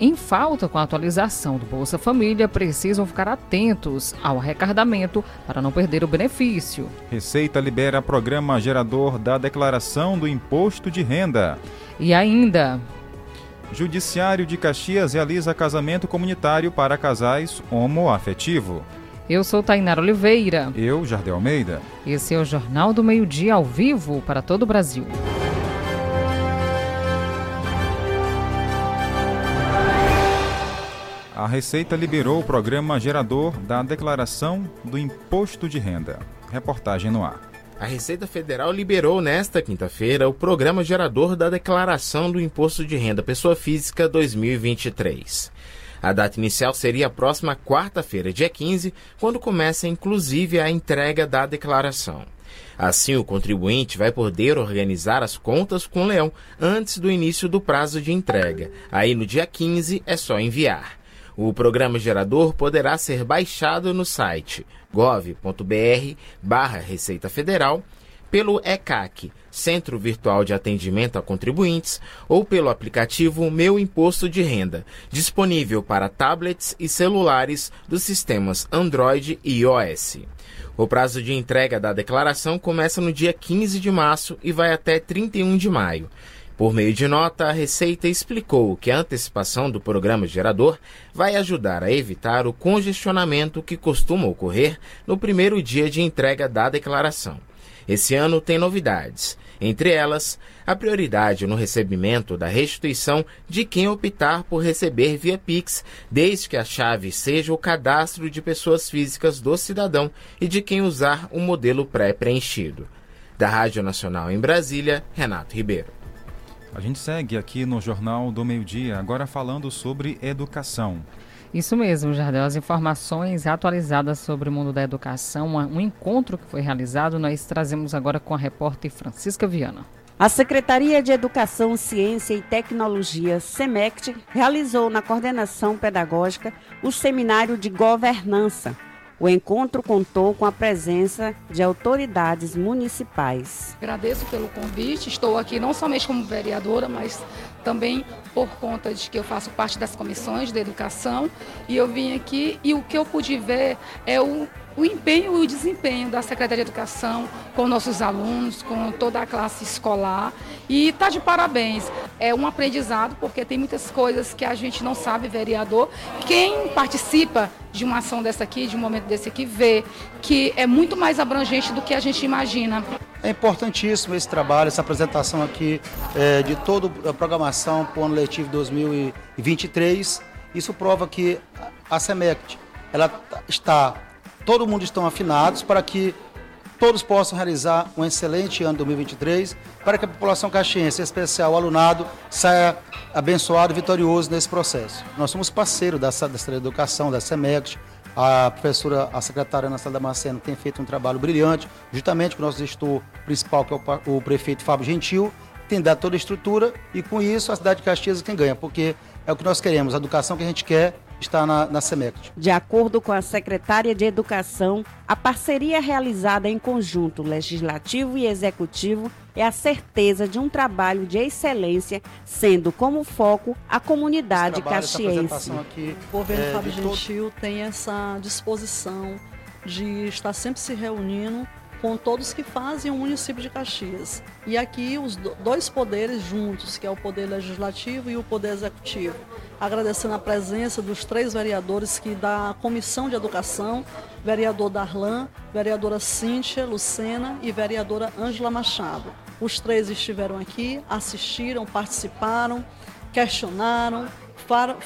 em falta com a atualização do Bolsa Família precisam ficar atentos ao arrecadamento para não perder o benefício. Receita libera programa gerador da declaração do imposto de renda. E ainda, Judiciário de Caxias realiza casamento comunitário para casais homoafetivo. eu sou Tainara Oliveira. Eu, Jardel Almeida. Esse é o Jornal do Meio-Dia ao vivo para todo o Brasil. A Receita liberou o programa gerador da declaração do imposto de renda. Reportagem no ar. A Receita Federal liberou nesta quinta-feira o programa gerador da Declaração do Imposto de Renda Pessoa Física 2023. A data inicial seria a próxima quarta-feira, dia 15, quando começa inclusive a entrega da declaração. Assim, o contribuinte vai poder organizar as contas com o Leão antes do início do prazo de entrega. Aí, no dia 15, é só enviar. O programa gerador poderá ser baixado no site gov.br barra Receita Federal, pelo ECAC, Centro Virtual de Atendimento a Contribuintes, ou pelo aplicativo Meu Imposto de Renda, disponível para tablets e celulares dos sistemas Android e iOS. O prazo de entrega da declaração começa no dia 15 de março e vai até 31 de maio. Por meio de nota, a Receita explicou que a antecipação do programa gerador vai ajudar a evitar o congestionamento que costuma ocorrer no primeiro dia de entrega da declaração. Esse ano tem novidades, entre elas, a prioridade no recebimento da restituição de quem optar por receber via Pix, desde que a chave seja o cadastro de pessoas físicas do cidadão e de quem usar o modelo pré-preenchido. Da Rádio Nacional em Brasília, Renato Ribeiro. A gente segue aqui no Jornal do Meio-Dia, agora falando sobre educação. Isso mesmo, Jardel. As informações atualizadas sobre o mundo da educação, um encontro que foi realizado, nós trazemos agora com a repórter Francisca Viana. A Secretaria de Educação, Ciência e Tecnologia, SEMECT, realizou na coordenação pedagógica o seminário de governança. O encontro contou com a presença de autoridades municipais. Agradeço pelo convite. Estou aqui não somente como vereadora, mas também por conta de que eu faço parte das comissões de educação. E eu vim aqui e o que eu pude ver é o o empenho e o desempenho da Secretaria de Educação com nossos alunos, com toda a classe escolar. E está de parabéns. É um aprendizado, porque tem muitas coisas que a gente não sabe, vereador. Quem participa de uma ação dessa aqui, de um momento desse aqui, vê que é muito mais abrangente do que a gente imagina. É importantíssimo esse trabalho, essa apresentação aqui é, de toda a programação para o ano letivo 2023. Isso prova que a SEMECT ela está todo mundo estão afinados para que todos possam realizar um excelente ano 2023, para que a população caxiense, em especial o alunado, saia abençoado e vitorioso nesse processo. Nós somos parceiro da, da Educação, da SEMECT, a professora, a secretária Ana Damasceno tem feito um trabalho brilhante, justamente com o nosso gestor principal, que é o, o prefeito Fábio Gentil, tem dado toda a estrutura e com isso a cidade de Caxias é quem ganha, porque é o que nós queremos, a educação que a gente quer está na, na SEMECT. De acordo com a secretária de Educação, a parceria realizada em conjunto legislativo e executivo é a certeza de um trabalho de excelência, sendo como foco a comunidade trabalho, caxiense. Aqui, o governo é, Fábio Gentil todo... tem essa disposição de estar sempre se reunindo com todos que fazem o município de Caxias. E aqui os dois poderes juntos, que é o poder legislativo e o poder executivo agradecendo a presença dos três vereadores que da Comissão de Educação, vereador Darlan, vereadora Cíntia Lucena e vereadora Ângela Machado. Os três estiveram aqui, assistiram, participaram, questionaram,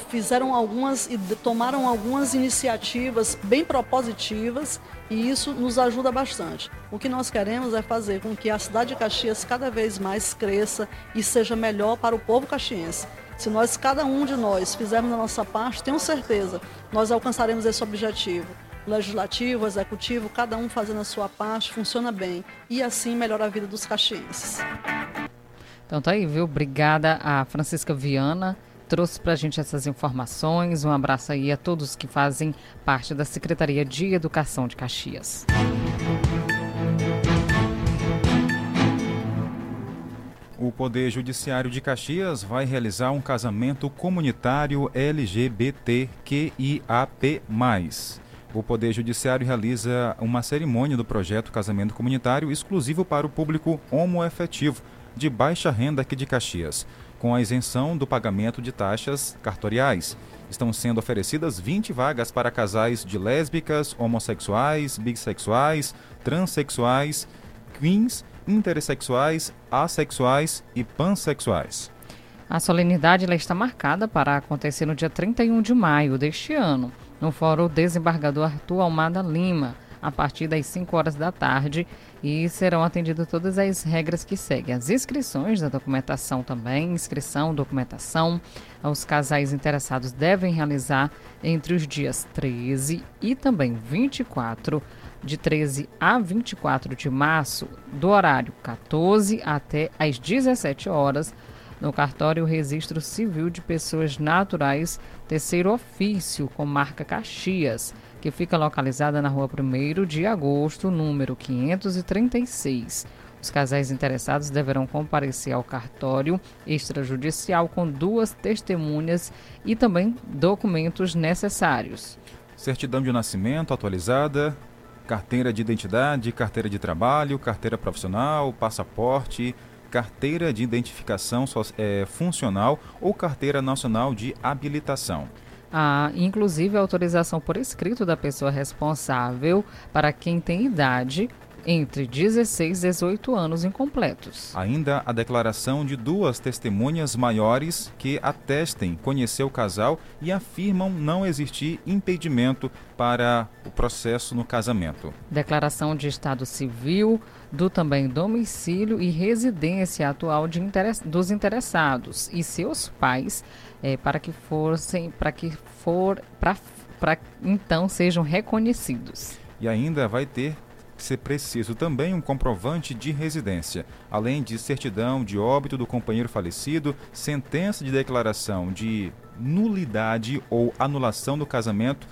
fizeram algumas e tomaram algumas iniciativas bem propositivas e isso nos ajuda bastante. O que nós queremos é fazer com que a cidade de Caxias cada vez mais cresça e seja melhor para o povo caxiense. Se nós, cada um de nós, fizermos a nossa parte, tenho certeza, nós alcançaremos esse objetivo. Legislativo, executivo, cada um fazendo a sua parte, funciona bem. E assim melhora a vida dos caxienses. Então tá aí, viu? Obrigada a Francisca Viana trouxe para a gente essas informações. Um abraço aí a todos que fazem parte da Secretaria de Educação de Caxias. O Poder Judiciário de Caxias vai realizar um casamento comunitário LGBTQIAP+. O Poder Judiciário realiza uma cerimônia do projeto Casamento Comunitário exclusivo para o público homoefetivo de baixa renda aqui de Caxias, com a isenção do pagamento de taxas cartoriais. Estão sendo oferecidas 20 vagas para casais de lésbicas, homossexuais, bissexuais, transexuais, queens, intersexuais, assexuais e pansexuais. A solenidade está marcada para acontecer no dia 31 de maio deste ano, no Fórum Desembargador Arthur Almada Lima, a partir das 5 horas da tarde, e serão atendidas todas as regras que seguem. As inscrições da documentação também, inscrição, documentação. Os casais interessados devem realizar entre os dias 13 e também 24 de 13 a 24 de março, do horário 14 até às 17 horas, no cartório Registro Civil de Pessoas Naturais, terceiro ofício, com marca Caxias, que fica localizada na rua 1 de agosto, número 536. Os casais interessados deverão comparecer ao cartório extrajudicial com duas testemunhas e também documentos necessários. Certidão de nascimento atualizada, carteira de identidade, carteira de trabalho, carteira profissional, passaporte, carteira de identificação é, funcional ou carteira nacional de habilitação. Ah, inclusive a autorização por escrito da pessoa responsável para quem tem idade entre 16 e 18 anos incompletos. Ainda a declaração de duas testemunhas maiores que atestem conhecer o casal e afirmam não existir impedimento para o processo no casamento. Declaração de estado civil do também domicílio e residência atual dos interessados e seus pais é, para que fossem para que for para então sejam reconhecidos. E ainda vai ter ser preciso também um comprovante de residência, além de certidão de óbito do companheiro falecido, sentença de declaração de nulidade ou anulação do casamento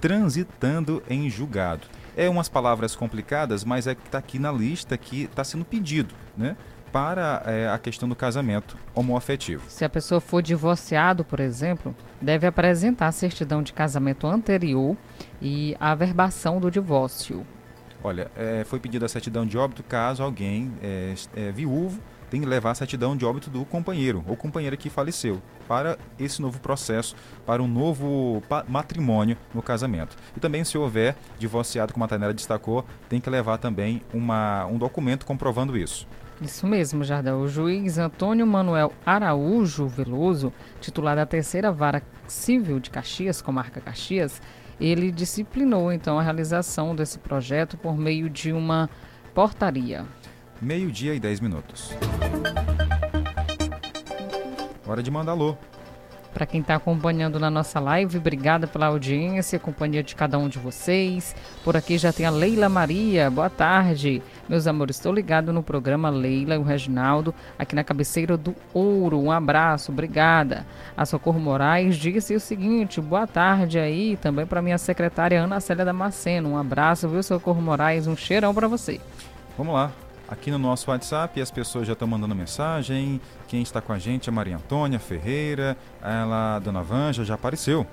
transitando em julgado. É umas palavras complicadas, mas é que está aqui na lista que está sendo pedido, né? Para é, a questão do casamento homoafetivo. Se a pessoa for divorciado, por exemplo, deve apresentar a certidão de casamento anterior e a averbação do divórcio. Olha, é, foi pedida a certidão de óbito caso alguém é, é, viúvo tem que levar a certidão de óbito do companheiro ou companheira que faleceu para esse novo processo, para um novo matrimônio no casamento. E também, se houver divorciado, como a Tainara destacou, tem que levar também uma, um documento comprovando isso. Isso mesmo, Jardel. O juiz Antônio Manuel Araújo Veloso, titular da terceira vara civil de Caxias, comarca Caxias, ele disciplinou então a realização desse projeto por meio de uma portaria. Meio-dia e 10 minutos. Hora de mandar alô. Para quem está acompanhando na nossa live, obrigada pela audiência, companhia de cada um de vocês. Por aqui já tem a Leila Maria. Boa tarde. Meus amores, estou ligado no programa Leila e o Reginaldo, aqui na cabeceira do Ouro. Um abraço, obrigada. A Socorro Moraes disse o seguinte: boa tarde aí, também para minha secretária Ana Célia Damasceno. Um abraço, viu, Socorro Moraes? Um cheirão para você. Vamos lá aqui no nosso WhatsApp as pessoas já estão mandando mensagem. Quem está com a gente é Maria Antônia Ferreira, ela, Dona Vanja, já apareceu.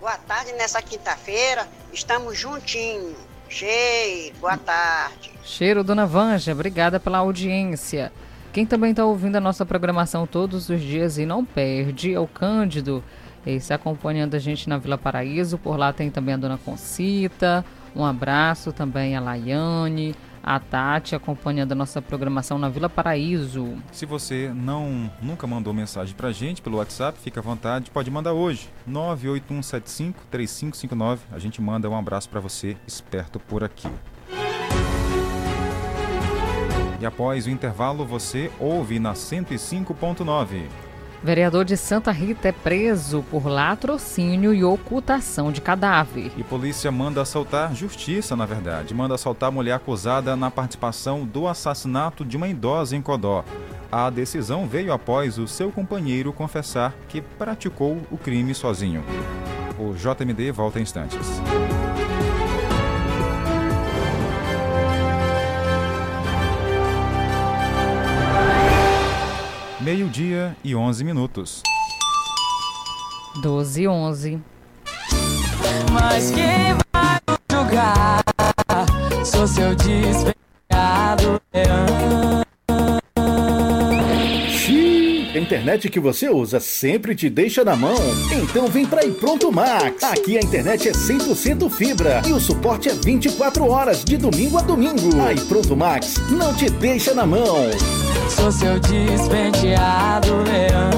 Boa tarde nessa quinta-feira, estamos juntinhos. Cheiro, boa tarde. Cheiro, Dona Vanja, obrigada pela audiência. Quem também está ouvindo a nossa programação todos os dias e não perde é o Cândido. Está acompanhando a gente na Vila Paraíso. Por lá tem também a Dona Concita. Um abraço também a Laiane, a Tati acompanhando a nossa programação na Vila Paraíso. Se você não nunca mandou mensagem pra gente pelo WhatsApp, fica à vontade, pode mandar hoje. 981753559. A gente manda um abraço para você, esperto por aqui. E após o intervalo, você ouve na 105.9. Vereador de Santa Rita é preso por latrocínio e ocultação de cadáver. E polícia manda assaltar, justiça na verdade, manda assaltar mulher acusada na participação do assassinato de uma idosa em Codó. A decisão veio após o seu companheiro confessar que praticou o crime sozinho. O JMD volta em instantes. Meio-dia e 11 minutos. 12 e 11. Mas quem vai julgar? Sou seu despenhado Xiii, internet que você usa sempre te deixa na mão? Então vem pra Pronto Max. Aqui a internet é 100% fibra e o suporte é 24 horas de domingo a domingo. Aí Pronto Max não te deixa na mão. Sou seu despenteado leão.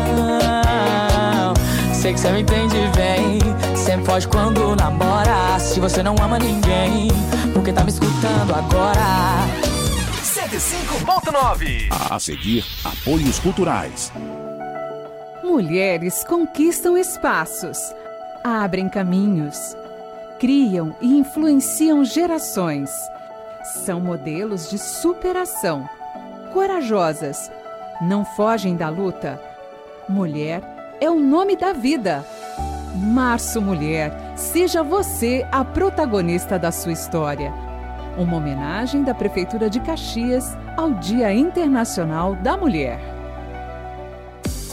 Sei que você me entende bem. Sempre foge quando namora. Se você não ama ninguém, porque tá me escutando agora? 105.9 A seguir, apoios culturais. Mulheres conquistam espaços, abrem caminhos, criam e influenciam gerações. São modelos de superação, corajosas, não fogem da luta. Mulher é o nome da vida. Março Mulher, seja você a protagonista da sua história. Uma homenagem da Prefeitura de Caxias ao Dia Internacional da Mulher.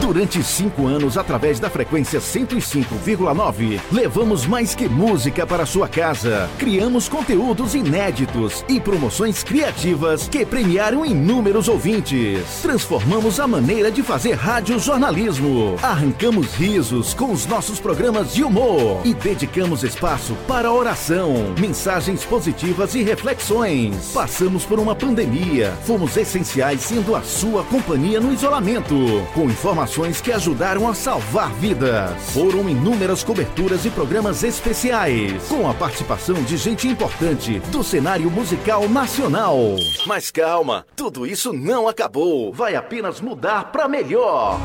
Durante cinco anos, através da frequência 105,9, levamos mais que música para sua casa. Criamos conteúdos inéditos e promoções criativas que premiaram inúmeros ouvintes. Transformamos a maneira de fazer rádio jornalismo. Arrancamos risos com os nossos programas de humor e dedicamos espaço para oração, mensagens positivas e reflexões. Passamos por uma pandemia, fomos essenciais sendo a sua companhia no isolamento, com informações que ajudaram a salvar vidas. Foram inúmeras coberturas e programas especiais, com a participação de gente importante do cenário musical nacional. Mas calma, tudo isso não acabou. Vai apenas mudar para melhor.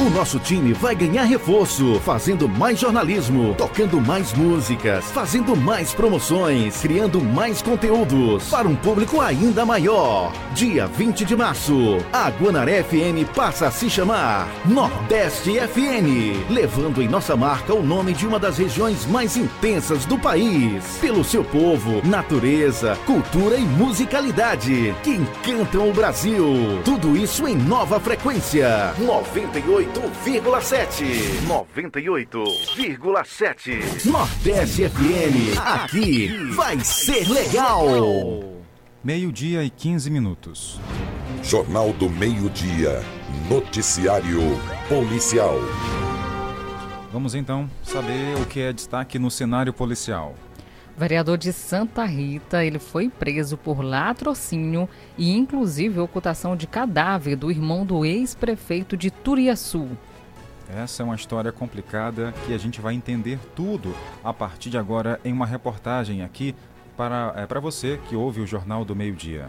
O nosso time vai ganhar reforço, fazendo mais jornalismo, tocando mais músicas, fazendo mais promoções, criando mais conteúdos para um público ainda maior. Dia 20 de março, a Guanaré FM passa a se chamar Nordeste FM, levando em nossa marca o nome de uma das regiões mais intensas do país, pelo seu povo, natureza, cultura e musicalidade que encantam o Brasil. Tudo isso em nova frequência. 98 98,7. 98,7. Nordeste FM. Aqui vai ser legal. Meio-dia e 15 minutos. Jornal do Meio-Dia. Noticiário Policial. Vamos então saber o que é destaque no cenário policial. Vereador de Santa Rita, ele foi preso por latrocínio e inclusive ocultação de cadáver do irmão do ex-prefeito de Turiaçu. Essa é uma história complicada que a gente vai entender tudo a partir de agora em uma reportagem aqui para, é, para você que ouve o Jornal do Meio Dia.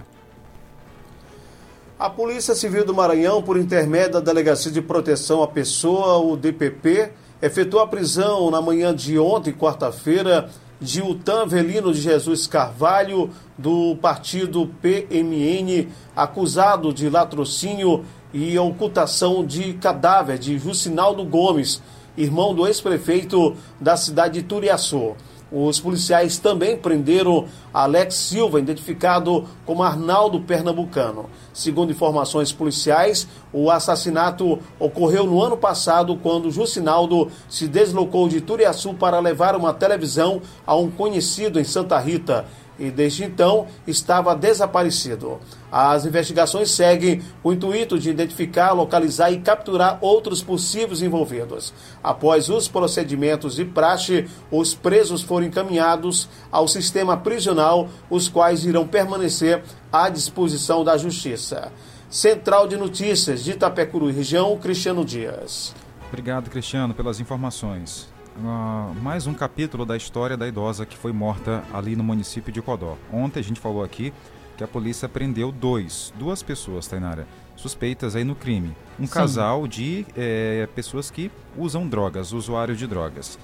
A Polícia Civil do Maranhão, por intermédio da Delegacia de Proteção à Pessoa, o DPP, efetuou a prisão na manhã de ontem, quarta-feira, de Utan Avelino de Jesus Carvalho, do partido PMN, acusado de latrocínio e ocultação de cadáver de Jucinaldo Gomes, irmão do ex-prefeito da cidade de Turiaçu. Os policiais também prenderam Alex Silva, identificado como Arnaldo Pernambucano. Segundo informações policiais, o assassinato ocorreu no ano passado, quando Jucinaldo se deslocou de Turiaçu para levar uma televisão a um conhecido em Santa Rita. E desde então estava desaparecido. As investigações seguem o intuito de identificar, localizar e capturar outros possíveis envolvidos. Após os procedimentos de praxe, os presos foram encaminhados ao sistema prisional, os quais irão permanecer à disposição da Justiça. Central de Notícias de Itapecuru região, Cristiano Dias. Obrigado, Cristiano, pelas informações. Uh, mais um capítulo da história da idosa que foi morta ali no município de Codó. Ontem a gente falou aqui que a polícia prendeu dois, duas pessoas, Tainara, suspeitas aí no crime. Um Sim. casal de é, pessoas que usam drogas, usuários de drogas.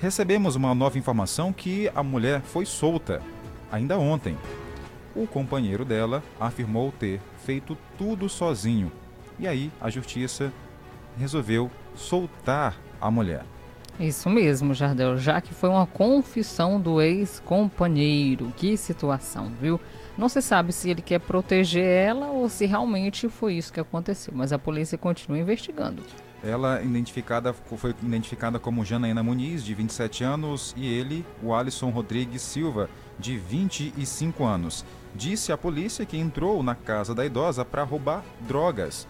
Recebemos uma nova informação que a mulher foi solta ainda ontem. O companheiro dela afirmou ter feito tudo sozinho. E aí a justiça resolveu soltar a mulher. Isso mesmo, Jardel, já que foi uma confissão do ex-companheiro. Que situação, viu? Não se sabe se ele quer proteger ela ou se realmente foi isso que aconteceu, mas a polícia continua investigando. Ela identificada, foi identificada como Janaína Muniz, de 27 anos, e ele, o Alisson Rodrigues Silva, de 25 anos. Disse à polícia que entrou na casa da idosa para roubar drogas.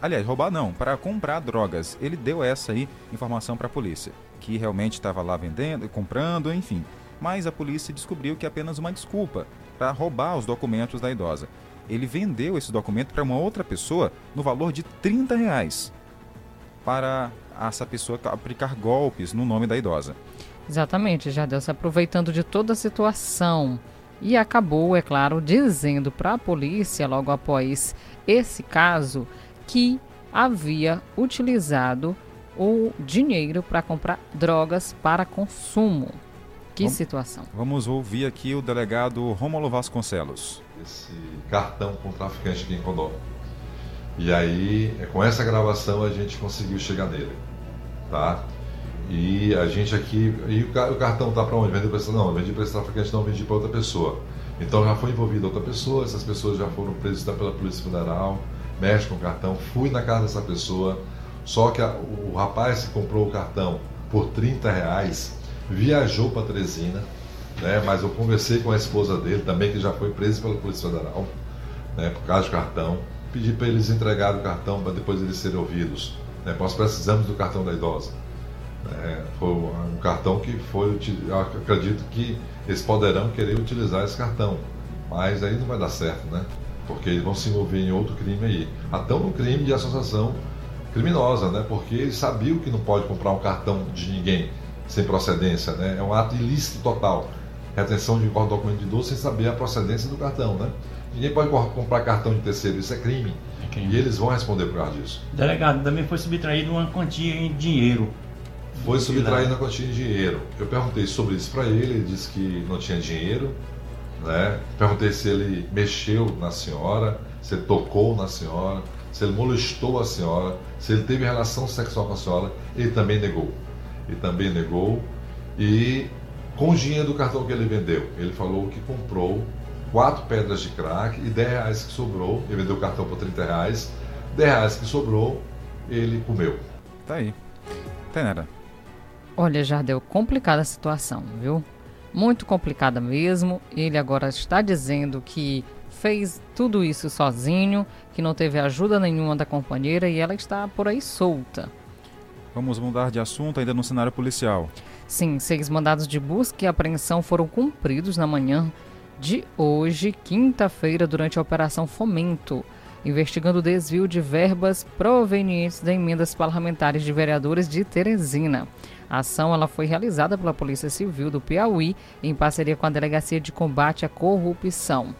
Aliás, roubar não, para comprar drogas. Ele deu essa aí informação para a polícia, que realmente estava lá vendendo, comprando, enfim. Mas a polícia descobriu que é apenas uma desculpa para roubar os documentos da idosa. Ele vendeu esse documento para uma outra pessoa no valor de 30 reais para essa pessoa aplicar golpes no nome da idosa. Exatamente, Jardel se aproveitando de toda a situação e acabou, é claro, dizendo para a polícia logo após esse caso que havia utilizado o dinheiro para comprar drogas para consumo. Que vamos, situação. Vamos ouvir aqui o delegado Rômulo Vasconcelos. Esse cartão com traficante aqui em Condó. E aí, é, com essa gravação, a gente conseguiu chegar nele. Tá? E a gente aqui. E o, cartão tá para onde? Vendeu para esse. Não, vendi para esse traficante, não vendi para outra pessoa. Então já foi envolvida outra pessoa, essas pessoas já foram presas pela Polícia Federal, mexe com o cartão. Fui na casa dessa pessoa, só que a, o rapaz que comprou o cartão por 30 reais viajou para Teresina, né? mas eu conversei com a esposa dele também, que já foi presa pela Polícia Federal, né? por causa do cartão. Pedi para eles entregarem o cartão para depois eles serem ouvidos. Né? Nós precisamos do cartão da idosa. É, foi um cartão que foi, acredito que eles poderão querer utilizar esse cartão, mas aí não vai dar certo, né? Porque eles vão se envolver em outro crime aí. Até no crime de associação criminosa, né? Porque eles sabiam que não pode comprar um cartão de ninguém sem procedência, né? É um ato ilícito total. Retenção de documento de idoso sem saber a procedência do cartão, né? Ninguém pode comprar cartão de terceiro, isso é crime. É crime. E eles vão responder por causa disso. Delegado, também foi subtraído uma quantia em dinheiro foi subtraindo a quantia de dinheiro. Eu perguntei sobre isso para ele, ele disse que não tinha dinheiro. Né? Perguntei se ele mexeu na senhora, se ele tocou na senhora, se ele molestou a senhora, se ele teve relação sexual com a senhora. Ele também negou. Ele também negou. E com o dinheiro do cartão que ele vendeu, ele falou que comprou quatro pedras de crack e 10 reais que sobrou. Ele vendeu o cartão por 30 reais. 10 reais que sobrou, ele comeu. Tá aí. Tenera. Olha, Jardel, complicada a situação, viu? Muito complicada mesmo. Ele agora está dizendo que fez tudo isso sozinho, que não teve ajuda nenhuma da companheira e ela está por aí solta. Vamos mudar de assunto ainda no cenário policial. Sim, seis mandados de busca e apreensão foram cumpridos na manhã de hoje, quinta-feira, durante a Operação Fomento, investigando o desvio de verbas provenientes de emendas parlamentares de vereadores de Teresina. A ação ela foi realizada pela Polícia Civil do Piauí em parceria com a Delegacia de Combate à Corrupção.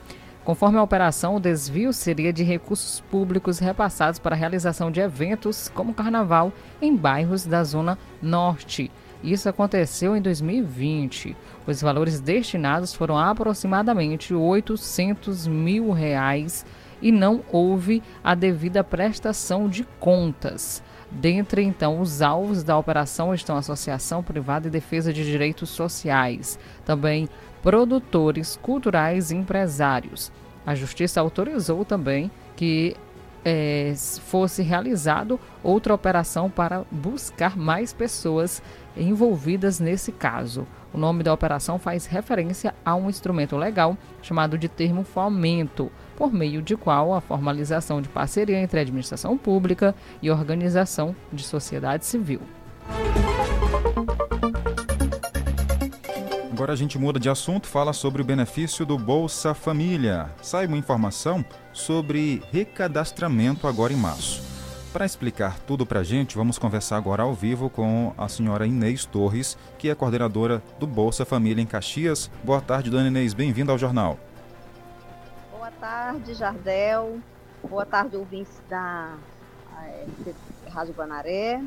Conforme a operação, o desvio seria de recursos públicos repassados para a realização de eventos como carnaval em bairros da Zona Norte. Isso aconteceu em 2020. Os valores destinados foram aproximadamente 800 mil reais e não houve a devida prestação de contas. Dentre, então, os alvos da operação estão Associação Privada e Defesa de Direitos Sociais, também produtores culturais e empresários. A Justiça autorizou também que é, fosse realizado outra operação para buscar mais pessoas envolvidas nesse caso. O nome da operação faz referência a um instrumento legal chamado de termo fomento, por meio de qual a formalização de parceria entre a administração pública e organização de sociedade civil. Agora a gente muda de assunto, fala sobre o benefício do Bolsa Família. Sai uma informação sobre recadastramento agora em março. Para explicar tudo para a gente, vamos conversar agora ao vivo com a senhora Inês Torres, que é coordenadora do Bolsa Família em Caxias. Boa tarde, dona Inês, bem-vinda ao jornal. Boa tarde, Jardel. Boa tarde, ouvintes da é, Rádio Guanaré.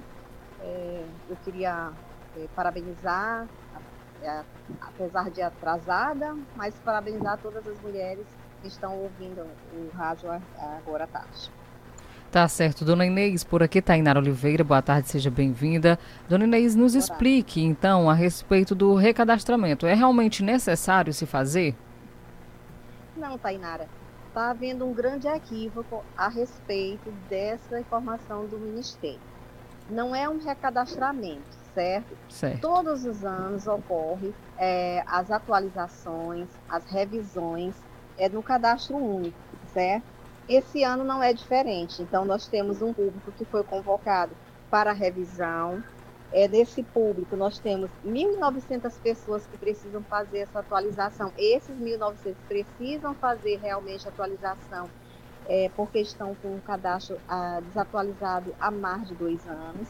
É, eu queria é, parabenizar apesar de atrasada, mas parabenizar todas as mulheres que estão ouvindo o rádio agora à tarde. Tá certo. Dona Inês, por aqui, Tainara Oliveira, boa tarde, seja bem-vinda. Dona Inês, nos explique, então, a respeito do recadastramento. É realmente necessário se fazer? Não, Tainara. Está havendo um grande equívoco a respeito dessa informação do Ministério. Não é um recadastramento, certo? certo. Todos os anos ocorre é, as atualizações, as revisões é, no cadastro único, certo? Esse ano não é diferente. Então nós temos um público que foi convocado para revisão. É, desse público, nós temos 1.900 pessoas que precisam fazer essa atualização. Esses 1.900 precisam fazer realmente atualização é, porque estão com o cadastro ah, desatualizado há mais de dois anos.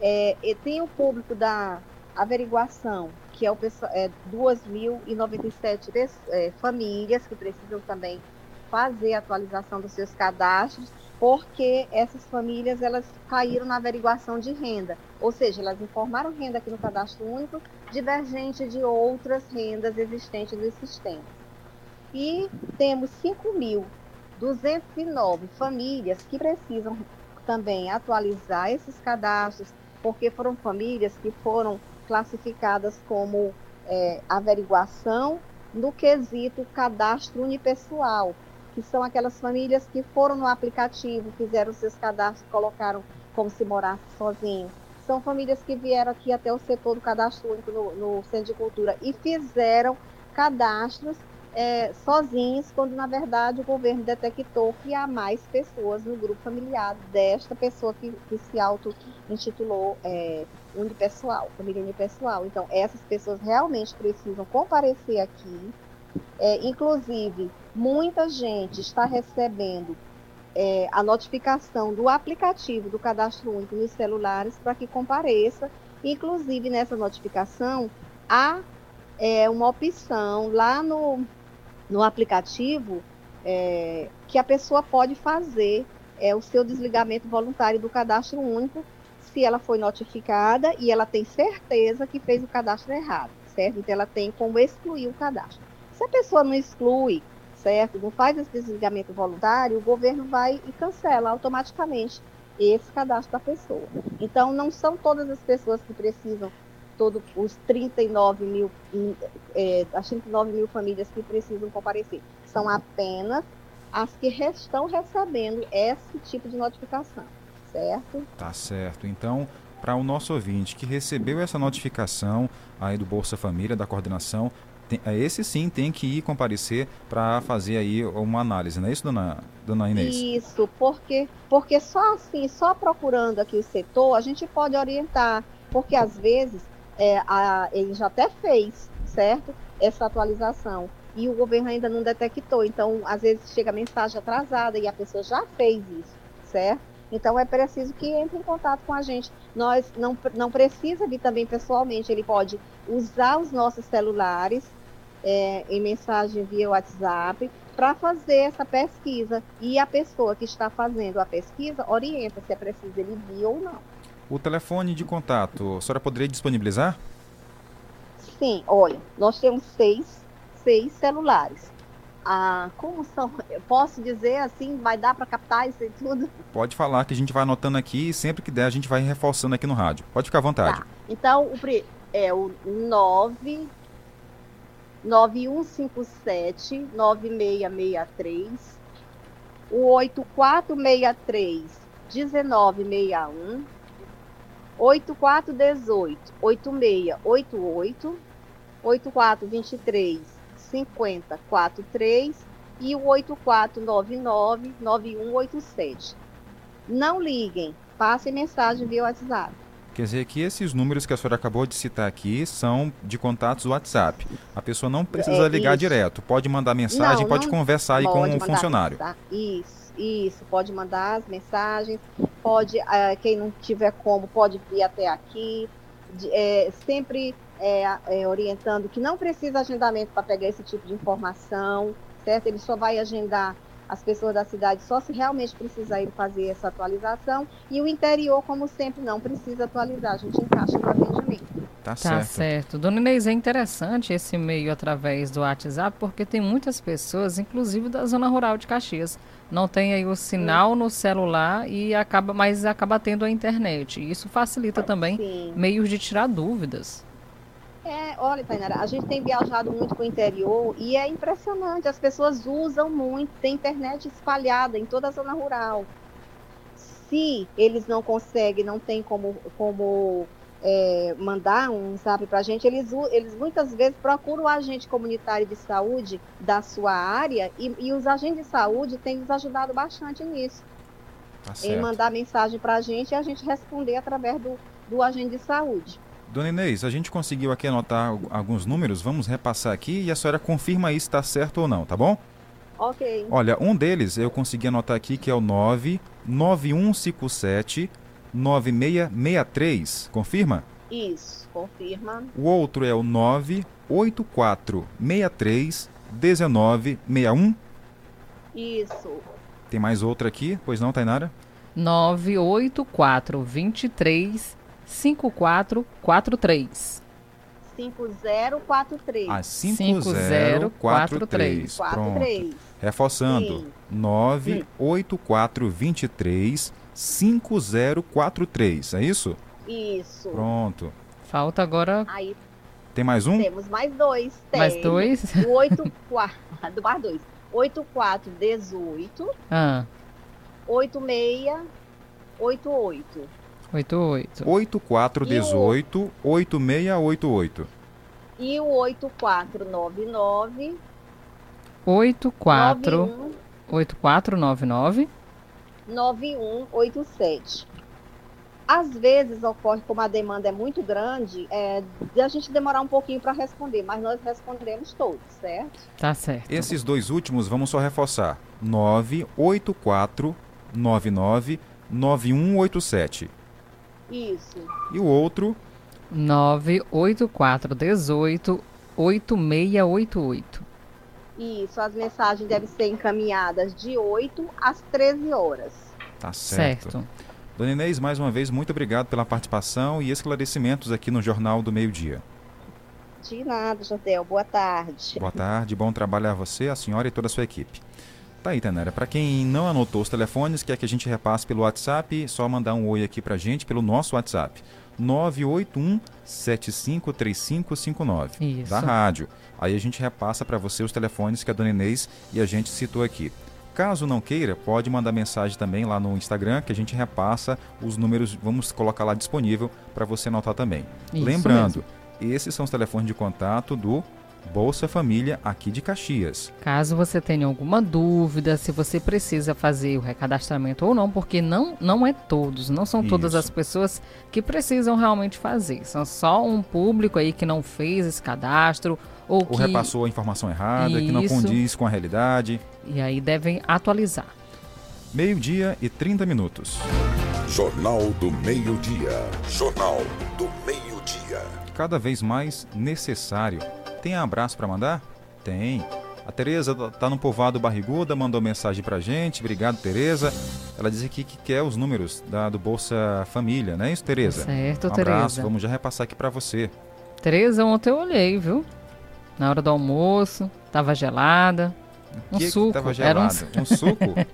É, e tem o público da averiguação, que é, o, é 2.097 é, famílias que precisam também fazer a atualização dos seus cadastros, porque essas famílias elas caíram na averiguação de renda, ou seja, elas informaram renda aqui no cadastro único, divergente de outras rendas existentes no sistema. E temos 5.209 famílias que precisam também atualizar esses cadastros, porque foram famílias que foram classificadas como é, averiguação no quesito cadastro unipessoal, que são aquelas famílias que foram no aplicativo, fizeram seus cadastros, colocaram como se morasse sozinho. São famílias que vieram aqui até o setor do cadastro único no, no Centro de Cultura e fizeram cadastros é, sozinhos, quando na verdade o governo detectou que há mais pessoas no grupo familiar desta pessoa que, que se auto-intitulou é, unipessoal, família unipessoal. Então, essas pessoas realmente precisam comparecer aqui. É, inclusive, muita gente está recebendo é, a notificação do aplicativo do cadastro único nos celulares para que compareça. Inclusive, nessa notificação, há é, uma opção lá no, no aplicativo é, que a pessoa pode fazer é, o seu desligamento voluntário do cadastro único se ela foi notificada e ela tem certeza que fez o cadastro errado, certo? Então ela tem como excluir o cadastro. Se a pessoa não exclui, certo? Não faz esse desligamento voluntário, o governo vai e cancela automaticamente esse cadastro da pessoa. Então não são todas as pessoas que precisam todos os 39 mil, é, as 39 mil famílias que precisam comparecer. São apenas as que estão recebendo esse tipo de notificação, certo? Tá certo. Então, para o nosso ouvinte que recebeu essa notificação aí do Bolsa Família, da coordenação, tem, é, esse sim tem que ir comparecer para fazer aí uma análise, não é isso, dona, dona Inês? Isso, porque, porque só assim, só procurando aqui o setor, a gente pode orientar, porque às vezes é, a, ele já até fez, certo? Essa atualização. E o governo ainda não detectou. Então, às vezes chega mensagem atrasada e a pessoa já fez isso, certo? Então é preciso que entre em contato com a gente. Nós não, não precisa vir também pessoalmente, ele pode usar os nossos celulares é, em mensagem via WhatsApp para fazer essa pesquisa. E a pessoa que está fazendo a pesquisa orienta se é preciso ele vir ou não. O telefone de contato, a senhora poderia disponibilizar? Sim, olha, nós temos seis, seis celulares. Ah, como são? Eu posso dizer assim, vai dar para captar isso e tudo? Pode falar que a gente vai anotando aqui e sempre que der a gente vai reforçando aqui no rádio. Pode ficar à vontade. Tá. Então, o, é o 9 9157 9663 o 8463 1961 8418 8688 8423 5043 e o 8499 9187. Não liguem, passem mensagem via WhatsApp. Quer dizer que esses números que a senhora acabou de citar aqui são de contatos WhatsApp. A pessoa não precisa É, ligar isso. direto. Pode mandar mensagem, Não, pode não conversar aí com pode o mandar funcionário. Isso, isso. Pode mandar as mensagens. Pode, eh, quem não tiver como, pode vir até aqui. Eh, sempre eh, eh, orientando que não precisa agendamento para pegar esse tipo de informação, certo? Ele só vai agendar as pessoas da cidade só se realmente precisar ir fazer essa atualização. E o interior, como sempre, não precisa atualizar. A gente encaixa no atendimento. Tá, Tá certo. certo. Dona Inês, é interessante esse meio através do WhatsApp, porque tem muitas pessoas, inclusive da zona rural de Caxias, não tem aí o sinal no celular e acaba, mas acaba tendo a internet. Isso facilita também Sim. meios de tirar dúvidas. É, olha, Tainara, a gente tem viajado muito para o interior e é impressionante, as pessoas usam muito, tem internet espalhada em toda a zona rural. Se eles não conseguem, não tem como, como é, mandar um zap para a gente, eles, eles muitas vezes procuram o agente comunitário de saúde da sua área e, e os agentes de saúde têm nos ajudado bastante nisso, Tá em mandar mensagem para a gente e a gente responder através do, do agente de saúde. Dona Inês, a gente conseguiu aqui anotar al- alguns números, vamos repassar aqui e a senhora confirma aí se está certo ou não, tá bom? Ok. Olha, um deles eu consegui anotar aqui que é o 99157 9663. Confirma? Isso, confirma. O outro é o 98463 1961. Isso. Tem mais outro aqui, pois não, Tainara? 984 23 5443. 5043. Ah, 5043. Pronto. 43. Reforçando. Sim. 98423 5043. É isso? Isso. Pronto. Falta agora Aí Tem mais um? temos mais dois. Tem. Mais dois? O 84, do mais dois. 8418 Ah, 8688. 88. 8418 8688. E o 8499 84 91 8499 9187. Às vezes ocorre, como a demanda é muito grande, é, de a gente demorar um pouquinho para responder, mas nós respondemos todos, certo? Tá certo. Esses dois últimos vamos só reforçar. 98499 9187. Isso. E o outro 98418 8688. Isso, as mensagens devem ser encaminhadas de 8 às 13 horas. Tá certo. Certo. Dona Inês, mais uma vez, muito obrigado pela participação e esclarecimentos aqui no Jornal do Meio Dia. De nada, José. Boa tarde. Boa tarde, bom trabalho a você, a senhora e toda a sua equipe. Tá aí, Tanara. Para quem não anotou os telefones, quer que a gente repasse pelo WhatsApp, só mandar um oi aqui pra gente pelo nosso WhatsApp. 981 753559 Isso. da rádio. Aí a gente repassa para você os telefones que a dona Inês e a gente citou aqui. Caso não queira, pode mandar mensagem também lá no Instagram que a gente repassa os números, vamos colocar lá disponível para você anotar também. Isso Lembrando, esses são os telefones de contato do Bolsa Família aqui de Caxias. Caso você tenha alguma dúvida se você precisa fazer o recadastramento ou não, porque não, não é todos, não são todas Isso. as pessoas que precisam realmente fazer. São só um público aí que não fez esse cadastro ou, Ou que repassou a informação errada, que não Isso. condiz com a realidade. e aí devem atualizar. Meio-dia e 30 minutos. Jornal do Meio-Dia. Jornal do Meio-Dia. Cada vez mais necessário. Tem abraço para mandar? Tem. A Tereza tá no povoado Barriguda, mandou mensagem pra gente. Obrigado, Tereza. Ela diz aqui que quer os números da, do Bolsa Família, não é isso, Tereza? Certo, um abraço, Tereza. vamos já repassar aqui para você. Tereza, ontem eu olhei, viu? Na hora do almoço, tava gelada. Um que que suco. tava Era um? Um suco?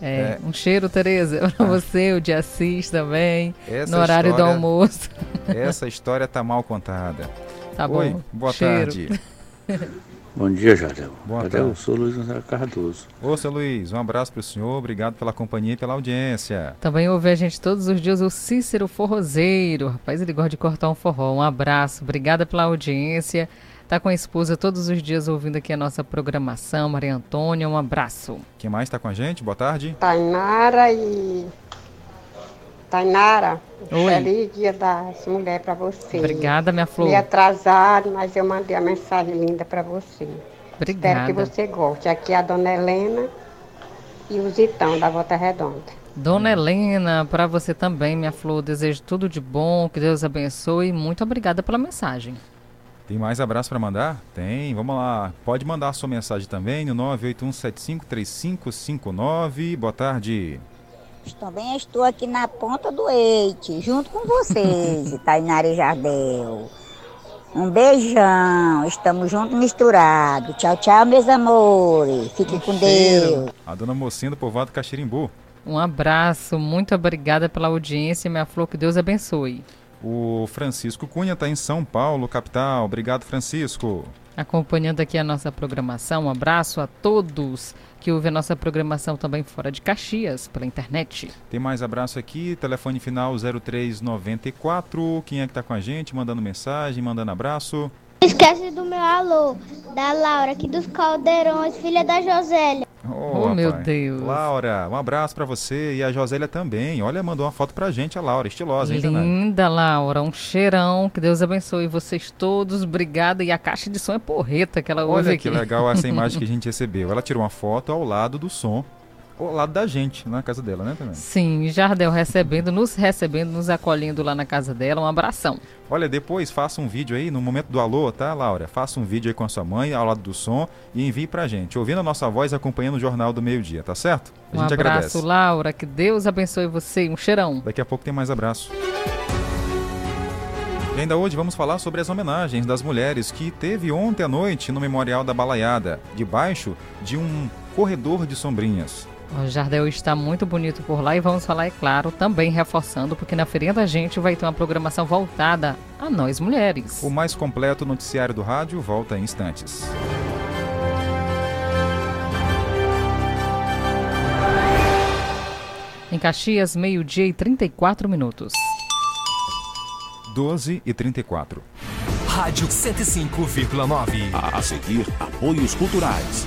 É, É. um cheiro, Tereza, pra você, o de Assis também, Essa no horário do história- almoço. Essa história tá mal contada. Tá bom. Oi, boa Cheiro. tarde. Bom dia, Jardel. Boa Jardel, tarde. eu sou Luiz André Cardoso. Ô, seu Luiz, um abraço para o senhor, obrigado pela companhia e pela audiência. Também ouve a gente todos os dias o Cícero Forrozeiro. Rapaz, ele gosta de cortar um forró. Um abraço, obrigada pela audiência. Tá com a esposa todos os dias ouvindo aqui a nossa programação. Maria Antônia, um abraço. Quem mais está com a gente? Boa tarde. Tainara e. Tainara, Oi. feliz dia das mulheres para você. Obrigada, minha flor. Me atrasado, mas eu mandei a mensagem linda para você. Obrigada. Espero que você goste. Aqui é a dona Helena e o Zitão da Volta Redonda. Dona Helena, para você também, minha flor, desejo tudo de bom, que Deus abençoe. Muito obrigada pela mensagem. Tem mais abraço para mandar? Tem, vamos lá. Pode mandar a sua mensagem também no 981753559. Boa tarde. Também estou aqui na ponta do eite, junto com vocês, Tainara e Jardel. Um beijão, estamos juntos misturados. Tchau, tchau, meus amores. Fiquem com Deus. A dona Mocinha do Povoado Caxirimbu. Um abraço, muito obrigada pela audiência, minha flor, que Deus abençoe. O Francisco Cunha está em São Paulo, capital. Obrigado, Francisco. Acompanhando aqui a nossa programação, um abraço a todos que ouvem a nossa programação também fora de Caxias, pela internet. Tem mais abraço aqui, telefone final 0394. Quem é que está com a gente? Mandando mensagem, mandando abraço. Esquece do meu alô, da Laura, aqui dos Caldeirões, filha da Josélia. Oh, meu Deus. Laura, um abraço para você e a Josélia também. Olha, mandou uma foto pra gente, a Laura, estilosa, hein, Danai? Linda, Laura, um cheirão, que Deus abençoe vocês todos, obrigada. E a caixa de som é porreta que ela ouve Olha que legal essa imagem que a gente recebeu. Ela tirou uma foto ao lado do som, ao lado da gente, na casa dela, né, também? Sim, Jardel recebendo, nos recebendo, nos acolhendo lá na casa dela, um abração. Olha, depois faça um vídeo aí, no momento do alô, tá, Laura? Faça um vídeo aí com a sua mãe, ao lado do som, e envie pra gente, ouvindo a nossa voz, acompanhando o Jornal do Meio Dia, tá certo? A Um gente abraço, agradece. Laura, que Deus abençoe você, um cheirão. Daqui a pouco tem mais abraço. E ainda hoje vamos falar sobre as homenagens das mulheres que teve ontem à noite no Memorial da Balaiada, debaixo de um corredor de sombrinhas. O Jardel está muito bonito por lá e vamos falar, é claro, também reforçando, porque na Feirinha da Gente vai ter uma programação voltada a nós mulheres. O mais completo noticiário do rádio volta em instantes. Em Caxias, meio-dia e 34 minutos. 12 e 34. Rádio 105,9. A seguir, apoios culturais.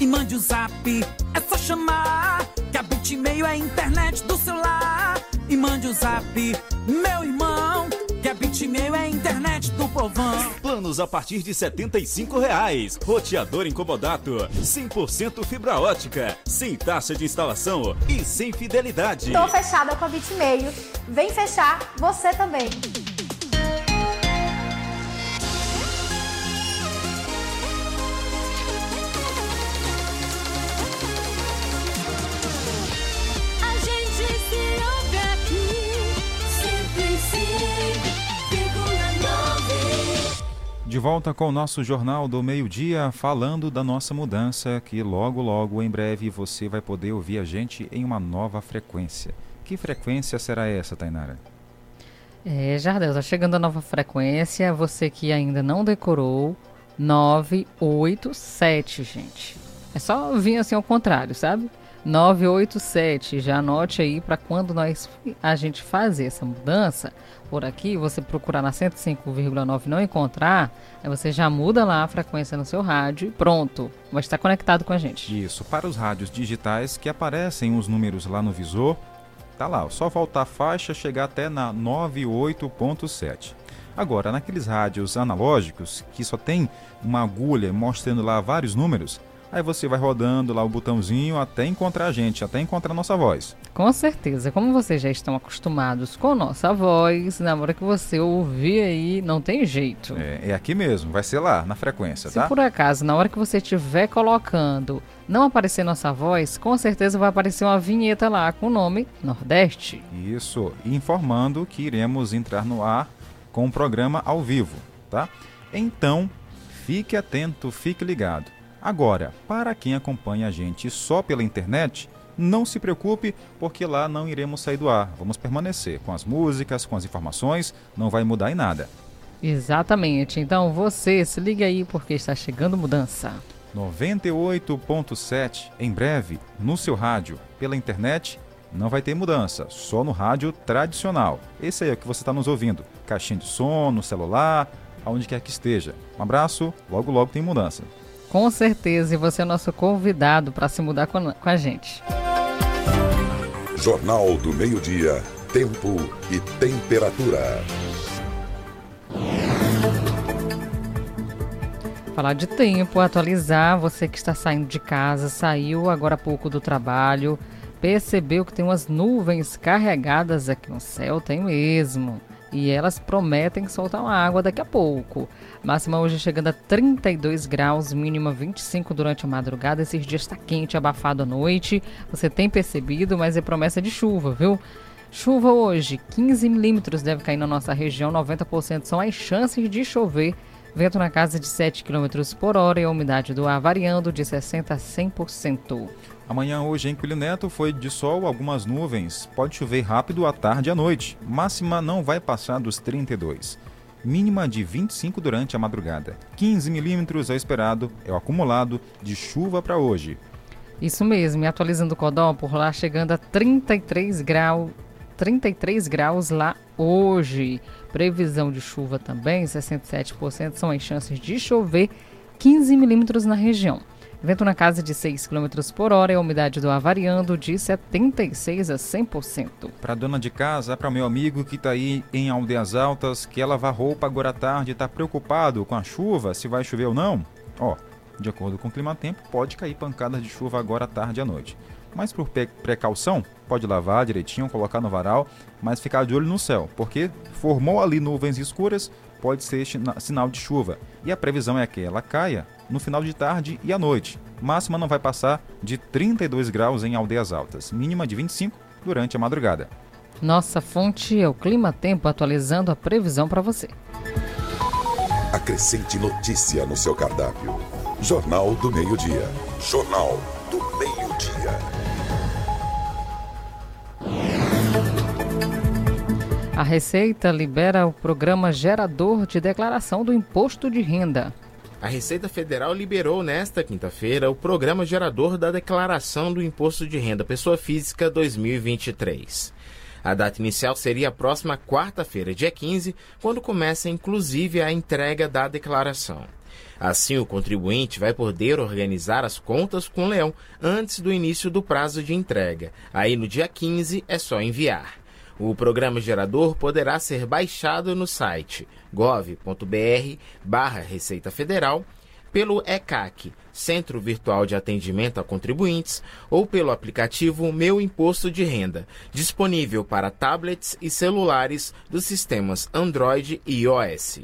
E mande um zap, é só chamar. Que a Bitmail é a internet do celular. E mande um zap, meu irmão. Que a Bitmail é a internet do povão. Planos a partir de 75 reais. Roteador incomodato. 100% fibra ótica. Sem taxa de instalação e sem fidelidade. Tô fechada com a Bitmail. Vem fechar você também. De volta com o nosso Jornal do Meio-Dia, falando da nossa mudança, que logo, logo, em breve, você vai poder ouvir a gente em uma nova frequência. Que frequência será essa, Tainara? É, Jardel, tá chegando a nova frequência. Você que ainda não decorou, 987, gente. É só vir assim ao contrário, sabe? 987. Já anote aí para quando nós a gente fazer essa mudança por aqui, você procurar na 105,9 e não encontrar, aí você já muda lá a frequência no seu rádio e pronto, vai estar conectado com a gente. Isso, para os rádios digitais que aparecem os números lá no visor, Tá lá, só voltar a faixa chegar até na 98.7. Agora, naqueles rádios analógicos que só tem uma agulha mostrando lá vários números, aí você vai rodando lá o botãozinho até encontrar a gente, até encontrar a nossa voz. Com certeza, como vocês já estão acostumados com nossa voz, na hora que você ouvir aí, não tem jeito. É, é aqui mesmo, vai ser lá, na frequência, Se tá? por acaso, na hora que você estiver colocando, não aparecer nossa voz, com certeza vai aparecer uma vinheta lá com o nome Nordeste. Isso, informando que iremos entrar no ar com um programa ao vivo, tá? Então, fique atento, fique ligado. Agora, para quem acompanha a gente só pela internet, não se preocupe, porque lá não iremos sair do ar. Vamos permanecer com as músicas, com as informações, não vai mudar em nada. Exatamente. Então você se liga aí porque está chegando mudança. 98.7 em breve no seu rádio, pela internet. Não vai ter mudança, só no rádio tradicional. Esse aí é o que você está nos ouvindo. Caixinha de som, no celular, aonde quer que esteja. Um abraço, logo logo tem mudança. Com certeza, e você é nosso convidado para se mudar com, a gente. Jornal do Meio-Dia, Tempo e Temperatura. Falar de tempo, atualizar, você que está saindo de casa, saiu agora há pouco do trabalho, percebeu que tem umas nuvens carregadas aqui no céu, tem mesmo. E elas prometem soltar uma água daqui a pouco. Máxima hoje chegando a 32 graus, mínima 25 durante a madrugada. Esses dias está quente, abafado à noite. Você tem percebido, mas é promessa de chuva, viu? Chuva hoje, 15 milímetros deve cair na nossa região, 90% são as chances de chover. Vento na casa de 7 km por hora e a umidade do ar variando de 60% a 100%. Amanhã hoje em Coelho Neto foi de sol, algumas nuvens. Pode chover rápido à tarde e à noite. Máxima não vai passar dos 32. Mínima de 25 durante a madrugada. 15 milímetros é esperado, é o acumulado de chuva para hoje. Isso mesmo, e atualizando o Codó por lá, chegando a 33 graus, 33 graus lá hoje. Previsão de chuva também, 67% são as chances de chover, 15 milímetros na região. Vento na casa de 6 km por hora e a umidade do ar variando de 76% a 100%. Para dona de casa, para meu amigo que está aí em Aldeias Altas, quer lavar roupa agora à tarde, está preocupado com a chuva, se vai chover ou não? Ó, de acordo com o clima-tempo, pode cair pancadas de chuva agora à tarde e à noite. Mas por precaução, pode lavar direitinho, colocar no varal, mas ficar de olho no céu, porque formou ali nuvens escuras, pode ser sinal de chuva. E a previsão é que ela caia no final de tarde e à noite. Máxima não vai passar de 32 graus em aldeias altas, mínima de 25 durante a madrugada. Nossa fonte é o Clima Tempo atualizando a previsão para você. Acrescente notícia no seu cardápio. Jornal do Meio-Dia. Jornal A Receita libera o programa gerador de declaração do imposto de renda. A Receita Federal liberou nesta quinta-feira o programa gerador da Declaração do Imposto de Renda Pessoa Física 2023. A data inicial seria a próxima quarta-feira, dia 15, quando começa inclusive a entrega da declaração. Assim, o contribuinte vai poder organizar as contas com o Leão antes do início do prazo de entrega. Aí, no dia 15, é só enviar. O programa gerador poderá ser baixado no site gov.br barra Receita Federal, pelo ECAC, Centro Virtual de Atendimento a Contribuintes, ou pelo aplicativo Meu Imposto de Renda, disponível para tablets e celulares dos sistemas Android e iOS.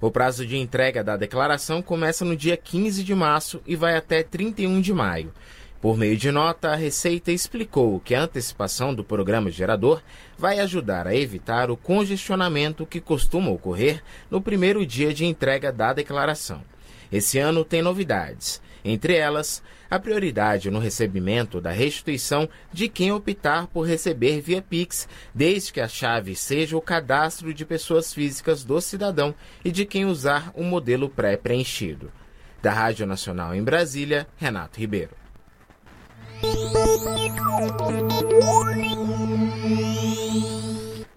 O prazo de entrega da declaração começa no dia 15 de março e vai até 31 de maio. Por meio de nota, a Receita explicou que a antecipação do programa gerador vai ajudar a evitar o congestionamento que costuma ocorrer no primeiro dia de entrega da declaração. Esse ano tem novidades, entre elas, a prioridade no recebimento da restituição de quem optar por receber via Pix, desde que a chave seja o cadastro de pessoas físicas do cidadão e de quem usar o modelo pré-preenchido. Da Rádio Nacional em Brasília, Renato Ribeiro.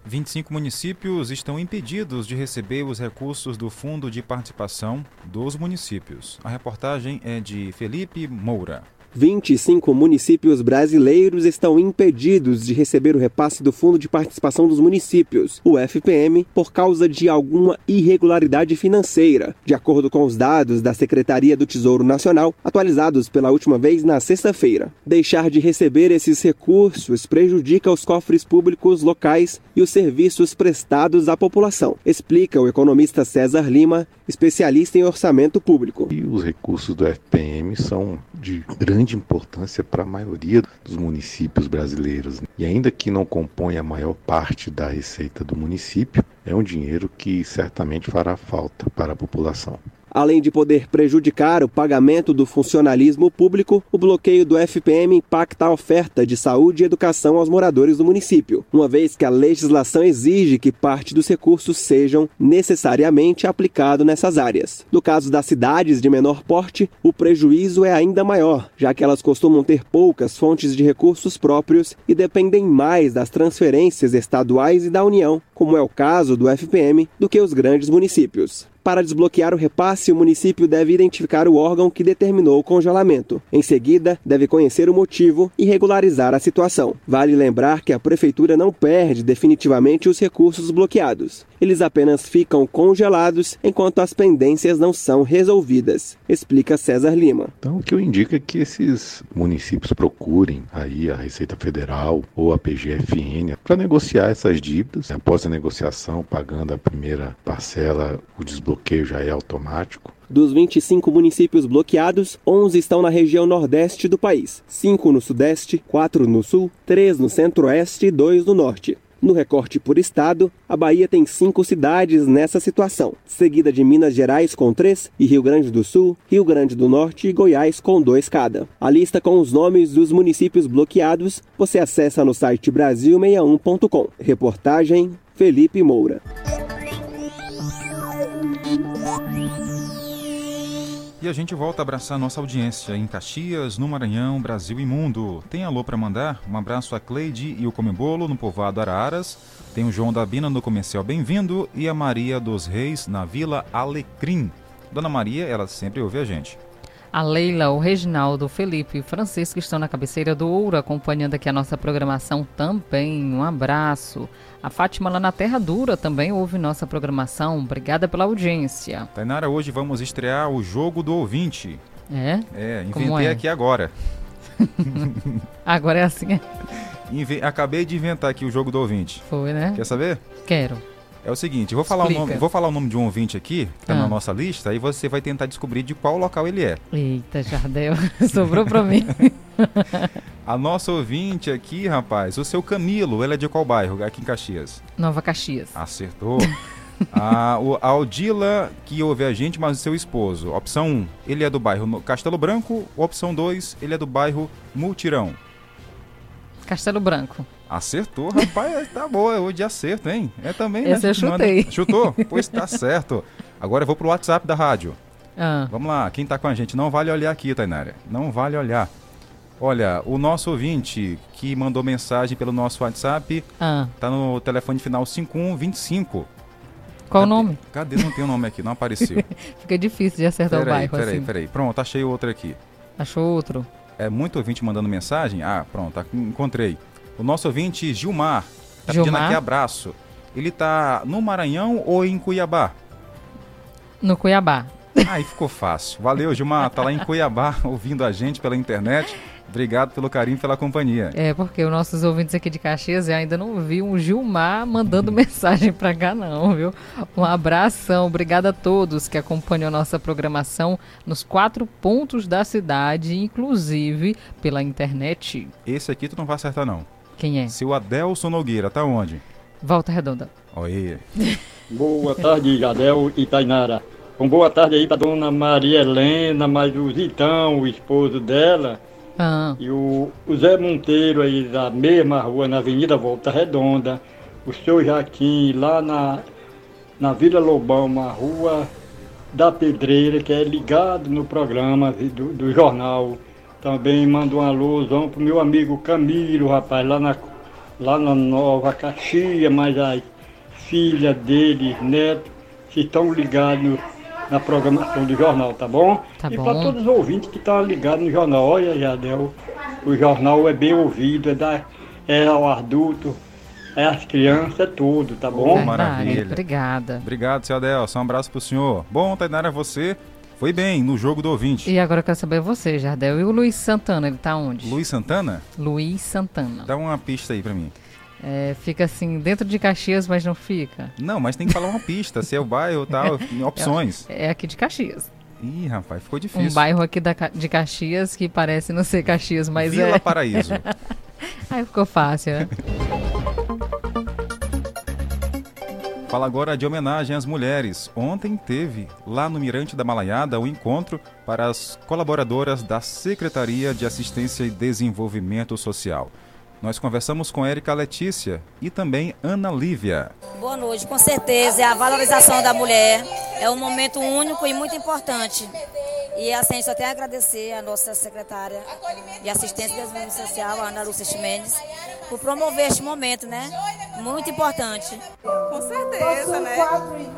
25 municípios estão impedidos de receber os recursos do Fundo de Participação dos Municípios. A reportagem é de Felipe Moura. 25 municípios brasileiros estão impedidos de receber o repasse do Fundo de Participação dos Municípios, o FPM, por causa de alguma irregularidade financeira, de acordo com os dados da Secretaria do Tesouro Nacional, atualizados pela última vez na sexta-feira. Deixar de receber esses recursos prejudica os cofres públicos locais e os serviços prestados à população, explica o economista César Lima, especialista em orçamento público. E os recursos do FPM são de grande importância para a maioria dos municípios brasileiros. E ainda que não compõe a maior parte da receita do município, é um dinheiro que certamente fará falta para a população. Além de poder prejudicar o pagamento do funcionalismo público, o bloqueio do FPM impacta a oferta de saúde e educação aos moradores do município, uma vez que a legislação exige que parte dos recursos sejam necessariamente aplicados nessas áreas. No caso das cidades de menor porte, o prejuízo é ainda maior, já que elas costumam ter poucas fontes de recursos próprios e dependem mais das transferências estaduais e da União, como é o caso do FPM, do que os grandes municípios. Para desbloquear o repasse, o município deve identificar o órgão que determinou o congelamento. Em seguida, deve conhecer o motivo e regularizar a situação. Vale lembrar que a prefeitura não perde definitivamente os recursos bloqueados. Eles apenas ficam congelados enquanto as pendências não são resolvidas, explica César Lima. Então, o que eu indico é que esses municípios procurem aí a Receita Federal ou a PGFN para negociar essas dívidas. Após a negociação, pagando a primeira parcela, o desbloqueio já é automático. Dos 25 municípios bloqueados, 11 estão na região nordeste do país, 5 no sudeste, 4 no sul, 3 no centro-oeste e 2 no norte. No recorte por estado, a Bahia tem cinco cidades nessa situação, seguida de Minas Gerais com três e Rio Grande do Sul, Rio Grande do Norte e Goiás com dois cada. A lista com os nomes dos municípios bloqueados você acessa no site brasil61.com. Reportagem Felipe Moura. E a gente volta a abraçar nossa audiência em Caxias, no Maranhão, Brasil e mundo. Tem alô para mandar? Um abraço a Cleide e o Comebolo no povoado Araras. Tem o João da Bina no comercial Bem-vindo e a Maria dos Reis na Vila Alecrim. Dona Maria, ela sempre ouve a gente. A Leila, o Reginaldo, o Felipe e o Francisco estão na cabeceira do Ouro acompanhando aqui a nossa programação também. Um abraço. A Fátima lá na Terra Dura também ouve nossa programação. Obrigada pela audiência. Tainara, hoje vamos estrear o jogo do ouvinte. É? É, Como inventei é? aqui agora. Agora é assim. Inve- Acabei de inventar aqui o jogo do ouvinte. Foi, né? Quer saber? Quero. É o seguinte, vou falar, o nome, vou falar o nome de um ouvinte aqui, que tá Ah. na nossa lista, aí você vai tentar descobrir de qual local ele é. Eita, Jardel. Sobrou pra mim. A nossa ouvinte aqui, rapaz, o seu Camilo, ele é de qual bairro? Aqui em Caxias. Nova Caxias. Acertou. a, o, a Aldila, que ouve a gente, mas o seu esposo. Opção 1, ele é do bairro Castelo Branco. Opção 2, ele é do bairro Multirão. Castelo Branco. Acertou, rapaz, tá boa, hoje de acerto, hein? É também, né? Esse eu Manda- chutei. Chutou? Pois tá certo. Agora eu vou pro WhatsApp da rádio. Ah. Vamos lá, quem tá com a gente? Não vale olhar aqui, Tainara. Não vale olhar. Olha, o nosso ouvinte que mandou mensagem pelo nosso WhatsApp Ah. tá no telefone final 5125. Qual o nome? Cadê? Não tem o nome aqui, não apareceu. Fica difícil de acertar o peraí, bairro peraí, assim. peraí. Pronto, achei outro aqui. Achou outro? É muito ouvinte mandando mensagem? Ah, pronto, aqui encontrei. O nosso ouvinte Gilmar tá pedindo aqui abraço. Ele tá no Maranhão ou em Cuiabá? No Cuiabá. Aí ficou fácil. Valeu, Gilmar. Tá lá em Cuiabá ouvindo a gente pela internet. Obrigado pelo carinho pela companhia. É, porque os nossos ouvintes aqui de Caxias eu ainda não viu um Gilmar mandando mensagem pra cá, não, viu? Um abração, obrigada a todos que acompanham a nossa programação nos quatro pontos da cidade, inclusive pela internet. Esse aqui tu não vai acertar, não. Quem é? Seu Adelson Nogueira, tá onde? Volta Redonda. Oi. Boa tarde, Jadel e Tainara. Um boa tarde aí pra dona Maria Helena, mais o Zitão, o esposo dela. Ah. E o, o Zé Monteiro aí da mesma rua, na Avenida Volta Redonda. O seu Jaquim lá na, na Vila Lobão, uma rua da Pedreira, que é ligado no programa do, do jornal. Também mando um alôzão pro meu amigo Camilo, rapaz, lá na, lá na Nova Caxias, mas as filhas dele, neto, que estão ligados na programação do jornal, tá bom? Tá e para todos os ouvintes que estão ligados no jornal, olha, Jadel, o jornal é bem ouvido, é, da, é ao adulto, é às crianças, é tudo, tá bom? Oh, maravilha. Obrigada. Obrigado, seu Adelson. Um abraço pro senhor. Bom, Tainara, você foi bem no jogo do ouvinte. E agora eu quero saber você, Jardel. E o Luiz Santana, ele tá onde? Luiz Santana? Luiz Santana. Dá uma pista aí pra mim. É, fica assim, dentro de Caxias, mas não fica. Não, mas tem que falar uma pista, se é o bairro tal, opções. É, é aqui de Caxias. Ih, rapaz, ficou difícil. Um bairro aqui da, de Caxias que parece não ser Caxias, mas Vila é. Paraíso. Aí ficou fácil, né? Fala agora de homenagem às mulheres. Ontem teve, lá no Mirante da Malaiada, um encontro para as colaboradoras da Secretaria de Assistência e Desenvolvimento Social. Nós conversamos com Érica Letícia e também Ana Lívia. Boa noite, com certeza é a valorização da mulher, é um momento único e muito importante. E assim, só tenho a agradecer à nossa secretária de Assistência e Desenvolvimento Social, a Ana Lúcia Chimenez, por promover este momento, né? Muito importante. Com certeza, né?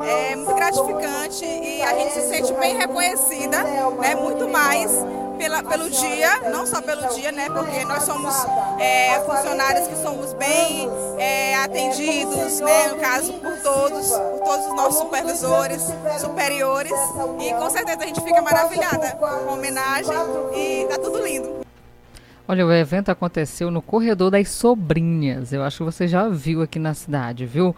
É muito gratificante e a gente se sente bem reconhecida, né? Muito mais pela, pelo dia, não só pelo dia, né? Porque nós somos é, funcionários que somos bem é, atendidos, né? No caso, por todos, por todos os nossos supervisores, superiores. E com certeza a gente fica maravilhada com a homenagem e tá tudo lindo. Olha, o evento aconteceu no Corredor das Sobrinhas. Eu acho que você já viu aqui na cidade, viu?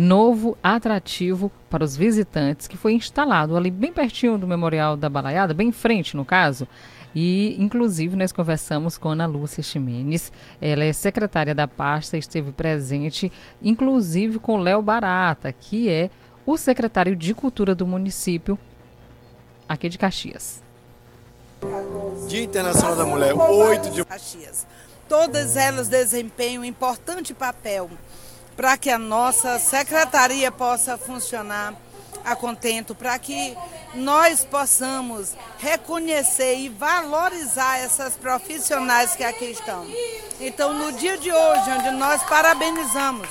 Novo atrativo para os visitantes que foi instalado ali bem pertinho do Memorial da Balaiada, bem em frente, no caso. E, inclusive, nós conversamos com Ana Lúcia Ximenes. Ela é secretária da pasta, esteve presente, inclusive com Léo Barata, que é o secretário de Cultura do município aqui de Caxias. Dia Internacional da Mulher, 8 de Caxias. Todas elas desempenham um importante papel para que a nossa secretaria possa funcionar a contento, para que nós possamos reconhecer e valorizar essas profissionais que aqui estão. Então, no dia de hoje, onde nós parabenizamos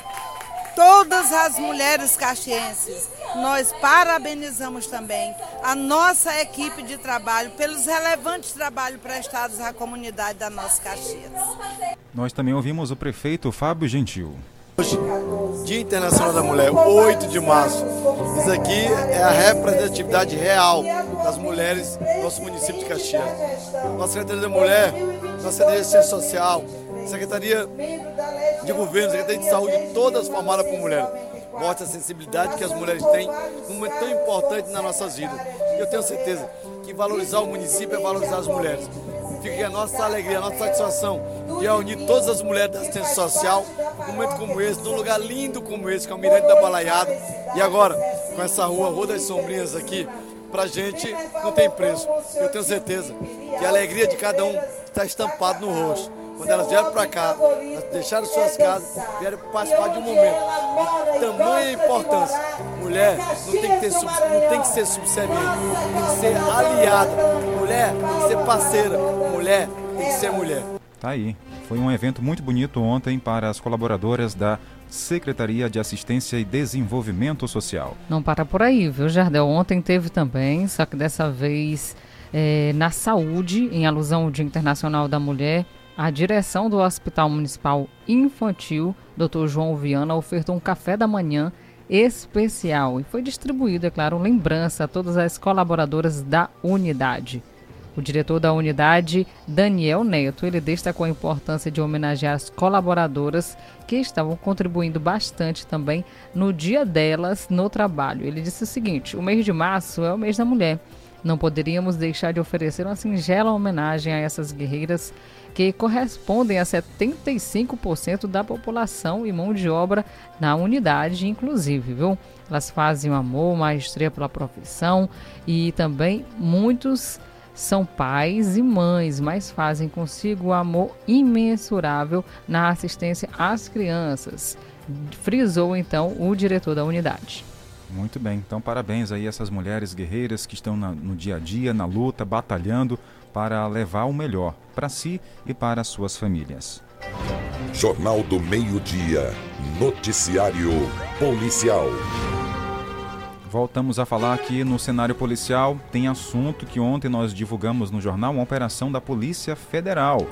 todas as mulheres caxienses, nós parabenizamos também a nossa equipe de trabalho pelos relevantes trabalhos prestados à comunidade da nossa Caxias. Nós também ouvimos o prefeito Fábio Gentil. Hoje, Dia Internacional da Mulher, 8 de março. Isso aqui é a representatividade real das mulheres do nosso município de Caxias. Nossa Secretaria da Mulher, nossa Secretaria de Ciência Social, Secretaria de Governo, Secretaria de Saúde, todas formadas por mulheres. Mostra a sensibilidade que as mulheres têm num momento tão importante nas nossas vidas. E eu tenho certeza que valorizar o município é valorizar as mulheres. Fica aqui a nossa alegria, a nossa satisfação de reunir todas as mulheres da assistência social num momento como esse, num lugar lindo como esse, que é o Mirante da Balaiada. E agora, com essa rua, Rua das Sombrinhas aqui, pra gente não tem preço. Eu tenho certeza que a alegria de cada um está estampada no rosto. Quando elas vieram para cá, elas deixaram suas casas, vieram participar de um momento de tamanha importância. Mulher não tem que, ter, sub- não tem que ser subserviente, tem que ser aliada. Mulher tem que ser parceira. Mulher tem que ser mulher. Tá aí. Foi um evento muito bonito ontem para as colaboradoras da Secretaria de Assistência e Desenvolvimento Social. Não para por aí, viu, Jardel? Ontem teve também, só que dessa vez é, na saúde, em alusão ao Dia Internacional da Mulher, a direção do Hospital Municipal Infantil, Dr. João Viana, ofertou um café da manhã especial e foi distribuído, é claro, lembrança a todas as colaboradoras da unidade. O diretor da unidade, Daniel Neto, ele destacou a importância de homenagear as colaboradoras que estavam contribuindo bastante também no dia delas no trabalho. Ele disse o seguinte: o mês de março é o mês da mulher. Não poderíamos deixar de oferecer uma singela homenagem a essas guerreiras que correspondem a 75% da população e mão de obra na unidade, inclusive, viu? Elas fazem o amor, maestria pela profissão e também muitos são pais e mães, mas fazem consigo o amor imensurável na assistência às crianças. Frisou então o diretor da unidade. Muito bem, então parabéns aí a essas mulheres guerreiras que estão na- no dia a dia, na luta, batalhando para levar o melhor para si e para as suas famílias. Jornal do Meio-Dia. Noticiário Policial. Voltamos a falar aqui no cenário policial. Tem assunto que ontem nós divulgamos no jornal, uma operação da Polícia Federal.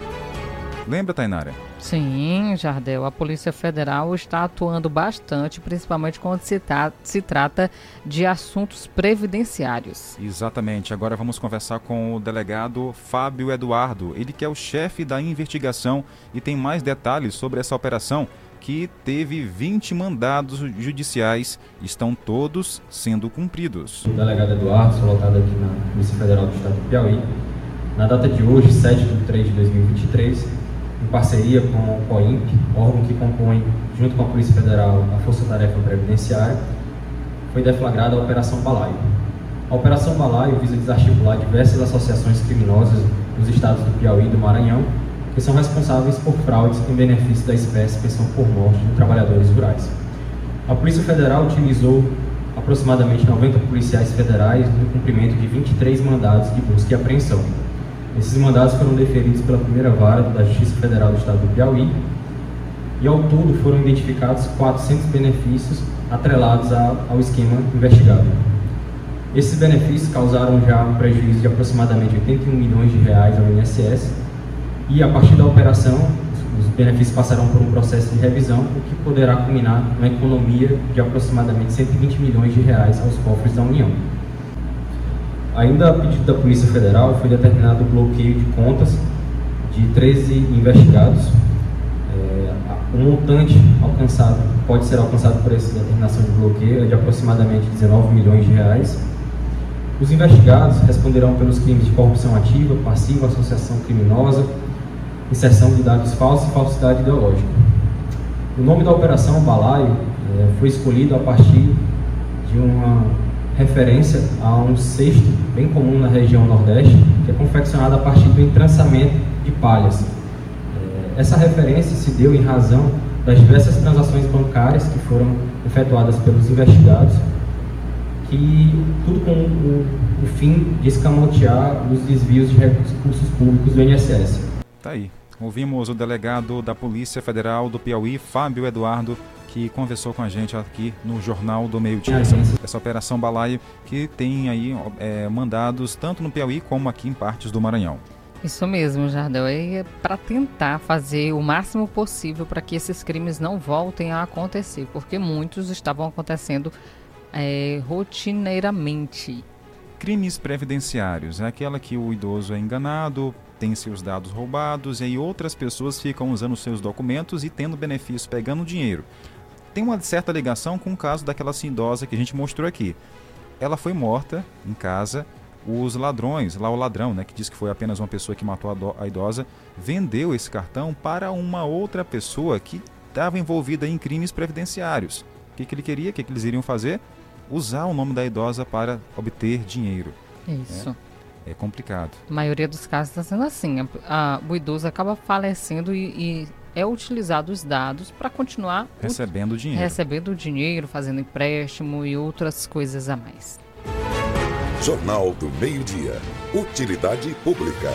Lembra, Tainara? Sim, Jardel. A Polícia Federal está atuando bastante, principalmente quando se, ta- se trata de assuntos previdenciários. Exatamente. Agora vamos conversar com o delegado Fábio Eduardo. Ele que é o chefe da investigação e tem mais detalhes sobre essa operação que teve 20 mandados judiciais. Estão todos sendo cumpridos. O delegado Eduardo, sou lotado aqui na Polícia Federal do Estado do Piauí. Na data de hoje, 7 de 3 de 2023, em parceria com o COIMP, órgão que compõe, junto com a Polícia Federal, a Força Tarefa Previdenciária, foi deflagrada a Operação Balaio. A Operação Balaio visa desarticular diversas associações criminosas nos estados do Piauí e do Maranhão, que são responsáveis por fraudes em benefício da espécie pensão por morte de trabalhadores rurais. A Polícia Federal utilizou aproximadamente 90 policiais federais no cumprimento de 23 mandados de busca e apreensão. Esses mandados foram deferidos pela primeira vara da Justiça Federal do Estado do Piauí e ao todo foram identificados 400 benefícios atrelados ao esquema investigado. Esses benefícios causaram já um prejuízo de aproximadamente 81 milhões de reais ao INSS e a partir da operação os benefícios passarão por um processo de revisão, o que poderá culminar numa economia de aproximadamente 120 milhões de reais aos cofres da União. Ainda a pedido da Polícia Federal, foi determinado o bloqueio de contas de 13 investigados. É, o montante alcançado, pode ser alcançado por essa determinação de bloqueio é de aproximadamente 19 milhões de reais. Os investigados responderão pelos crimes de corrupção ativa, passiva, associação criminosa, inserção de dados falsos e falsidade ideológica. O nome da operação Balaio eh, foi escolhido a partir de uma referência a um cesto bem comum na região Nordeste, que é confeccionado a partir do entrançamento de palhas. Eh, Essa referência se deu em razão das diversas transações bancárias que foram efetuadas pelos investigados, que tudo com o, o fim de escamotear os desvios de recursos públicos do INSS. Tá aí. Ouvimos o delegado da Polícia Federal do Piauí, Fábio Eduardo, que conversou com a gente aqui no Jornal do Meio Dia. Essa, essa operação Balaio que tem aí é, mandados tanto no Piauí como aqui em partes do Maranhão. Isso mesmo, Jardel. É para tentar fazer o máximo possível para que esses crimes não voltem a acontecer, porque muitos estavam acontecendo é, rotineiramente. Crimes previdenciários é aquela que o idoso é enganado, tem seus dados roubados e aí outras pessoas ficam usando seus documentos e tendo benefício, pegando dinheiro. Tem uma certa ligação com o caso daquela idosa que a gente mostrou aqui. Ela foi morta em casa, os ladrões, lá o ladrão, né, que disse que foi apenas uma pessoa que matou a, do, a idosa, vendeu esse cartão para uma outra pessoa que estava envolvida em crimes previdenciários. O que, que ele queria? O que, que eles iriam fazer? Usar o nome da idosa para obter dinheiro. Isso. É, é complicado. A maioria dos casos está sendo assim. A, a, o idoso acaba falecendo e, e é utilizado os dados para continuar recebendo o, dinheiro. Recebendo dinheiro, fazendo empréstimo e outras coisas a mais. Jornal do Meio-Dia. Utilidade Pública.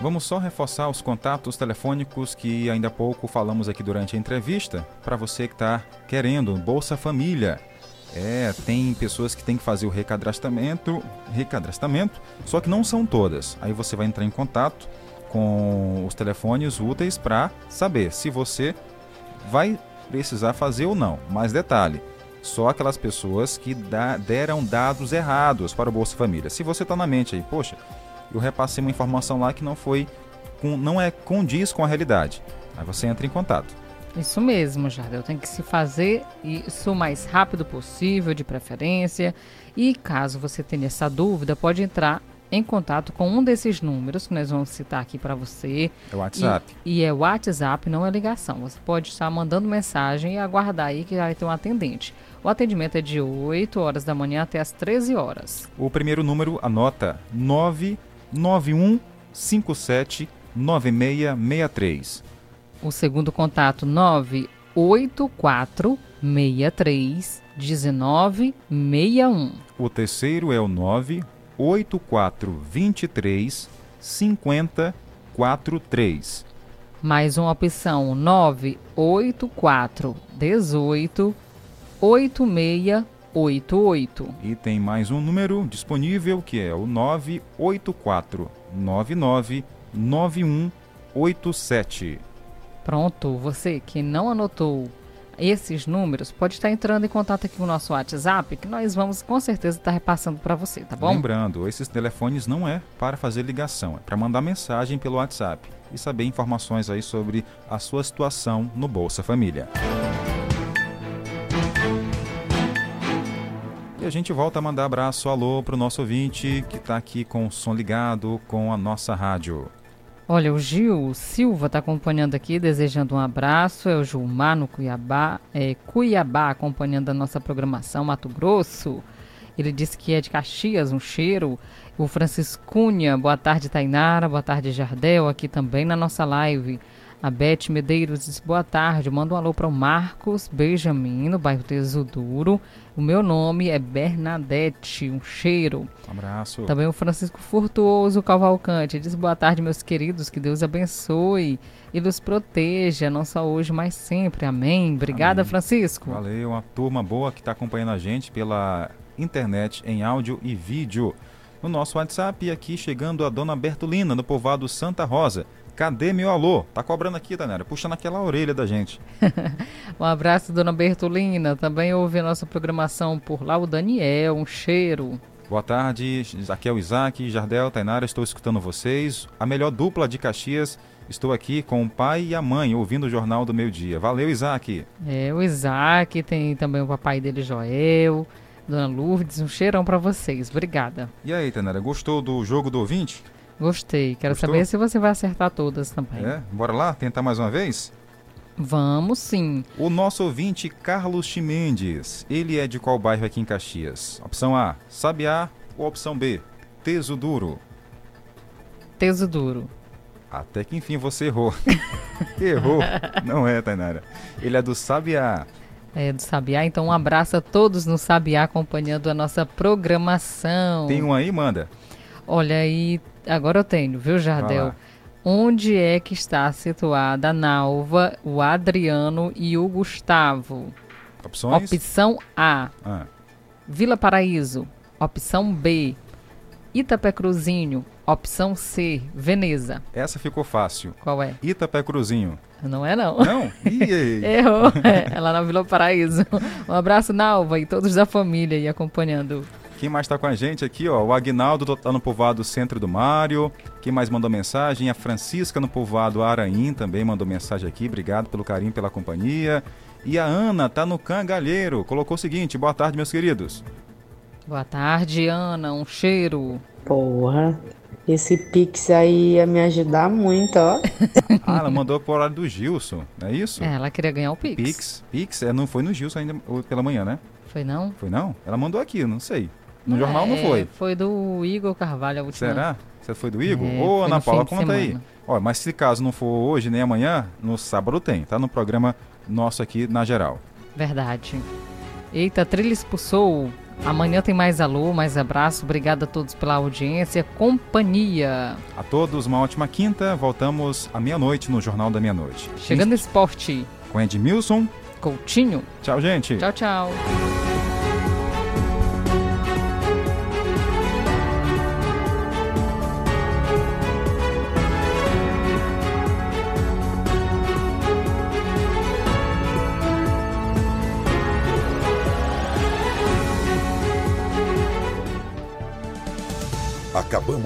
Vamos só reforçar os contatos telefônicos que ainda há pouco falamos aqui durante a entrevista para você que está querendo Bolsa Família. É, tem pessoas que têm que fazer o recadastramento, recadastramento, só que não são todas. Aí você vai entrar em contato com os telefones úteis para saber se você vai precisar fazer ou não. Mais detalhe, só aquelas pessoas que dá, deram dados errados para o Bolsa Família. Se você está na mente aí, poxa, eu repassei uma informação lá que não foi, com, não é condiz com a realidade. Aí você entra em contato. Isso mesmo, Jardel. Tem que se fazer isso o mais rápido possível, de preferência. E caso você tenha essa dúvida, pode entrar em contato com um desses números que nós vamos citar aqui para você. É o WhatsApp. E, e, é WhatsApp, não é ligação. Você pode estar mandando mensagem e aguardar aí que vai ter um atendente. O atendimento é de 8 horas da manhã até as 13 horas. O primeiro número, anota 99157 9663. O segundo contato 98463 1961. O terceiro é o 98423 5043. Mais uma opção 98418 8614. 88. E tem mais um número disponível que é o 984999187. Pronto, você que não anotou esses números, pode estar entrando em contato aqui com o nosso WhatsApp, que nós vamos com certeza estar repassando para você, tá bom? Lembrando, esses telefones não é para fazer ligação, é para mandar mensagem pelo WhatsApp e saber informações aí sobre a sua situação no Bolsa Família. E a gente volta a mandar abraço, alô para o nosso ouvinte que está aqui com o som ligado com a nossa rádio. Olha, o Gil Silva está acompanhando aqui, desejando um abraço. É o Gilmar no Cuiabá, é, Cuiabá, acompanhando a nossa programação, Mato Grosso. Ele disse que é de Caxias, um cheiro. O Francisco Cunha, boa tarde, Tainara, boa tarde, Jardel, aqui também na nossa live. A Beth Medeiros diz boa tarde, manda um alô para o Marcos Benjamin, no bairro Tesuduro. O meu nome é Bernadette, um cheiro. Um abraço. Também o Francisco Furtuoso Cavalcante diz boa tarde, meus queridos, que Deus abençoe e nos proteja, não só hoje, mas sempre. Amém. Obrigada, Amém. Francisco. Valeu, uma turma boa que está acompanhando a gente pela internet em áudio e vídeo. No nosso WhatsApp, e aqui chegando a dona Bertolina, no povoado Santa Rosa. Cadê meu alô? Tá cobrando aqui, Tanera, puxando aquela orelha da gente. um abraço, dona Bertolina. Também ouve a nossa programação por lá, o Daniel, um cheiro. Boa tarde, aqui é o Isaac, Jardel, Tainara, estou escutando vocês. A melhor dupla de Caxias, estou aqui com o pai e a mãe, ouvindo o Jornal do Meio Dia. Valeu, Isaac. É, o Isaac, tem também o papai dele, Joel, Dona Lourdes, um cheirão para vocês. Obrigada. E aí, Tainara, gostou do jogo do ouvinte? Gostei. Quero Gostou? saber se você vai acertar todas também. É? Bora lá tentar mais uma vez? Vamos sim. O nosso ouvinte Carlos Chimendes. Ele é de qual bairro aqui em Caxias? Opção A, Sabiá. Ou opção B, Teso Duro? Teso Duro. Até que enfim você errou. errou. Não é, Tainara. Ele é do Sabiá. É, do Sabiá. Então um abraço a todos no Sabiá acompanhando a nossa programação. Tem um aí, manda. Olha aí, agora eu tenho, viu, Jardel? Onde é que está situada a Nalva, o Adriano e o Gustavo? Opções? Opção A. Ah. Vila Paraíso. Opção B. Itapé Cruzinho. Opção C. Veneza. Essa ficou fácil. Qual é? Itapé Cruzinho. Não é não. Não? Errou. É, é lá na Vila Paraíso. Um abraço, Nalva, e todos da família aí acompanhando. Quem mais está com a gente aqui, ó? O Agnaldo está no povoado Centro do Mário. Quem mais mandou mensagem? A Francisca no povoado Araim também mandou mensagem aqui. Obrigado pelo carinho, pela companhia. E a Ana tá no Cangalheiro. Colocou o seguinte: boa tarde, meus queridos. Boa tarde, Ana. Um cheiro. Porra. Esse Pix aí ia me ajudar muito, ó. ah, ela mandou por horário do Gilson, não é isso? É, ela queria ganhar o Pix. Pix, Pix, é, não foi no Gilson ainda pela manhã, né? Foi não? Foi não? Ela mandou aqui, não sei. No jornal é, não foi. Foi do Igor Carvalho a última. Será? Você foi do Igor? É, Ô, Ana Paula, conta aí. Ó, mas se caso não for hoje nem amanhã, no sábado tem, tá? No programa nosso aqui na geral. Verdade. Eita, trilha expulsou. Amanhã tem mais alô, mais abraço. Obrigado a todos pela audiência, companhia. A todos uma ótima quinta. Voltamos à meia-noite no Jornal da Meia-Noite. Chegando. Esporte. Com Edmilson. Coutinho. Tchau, gente. Tchau, tchau.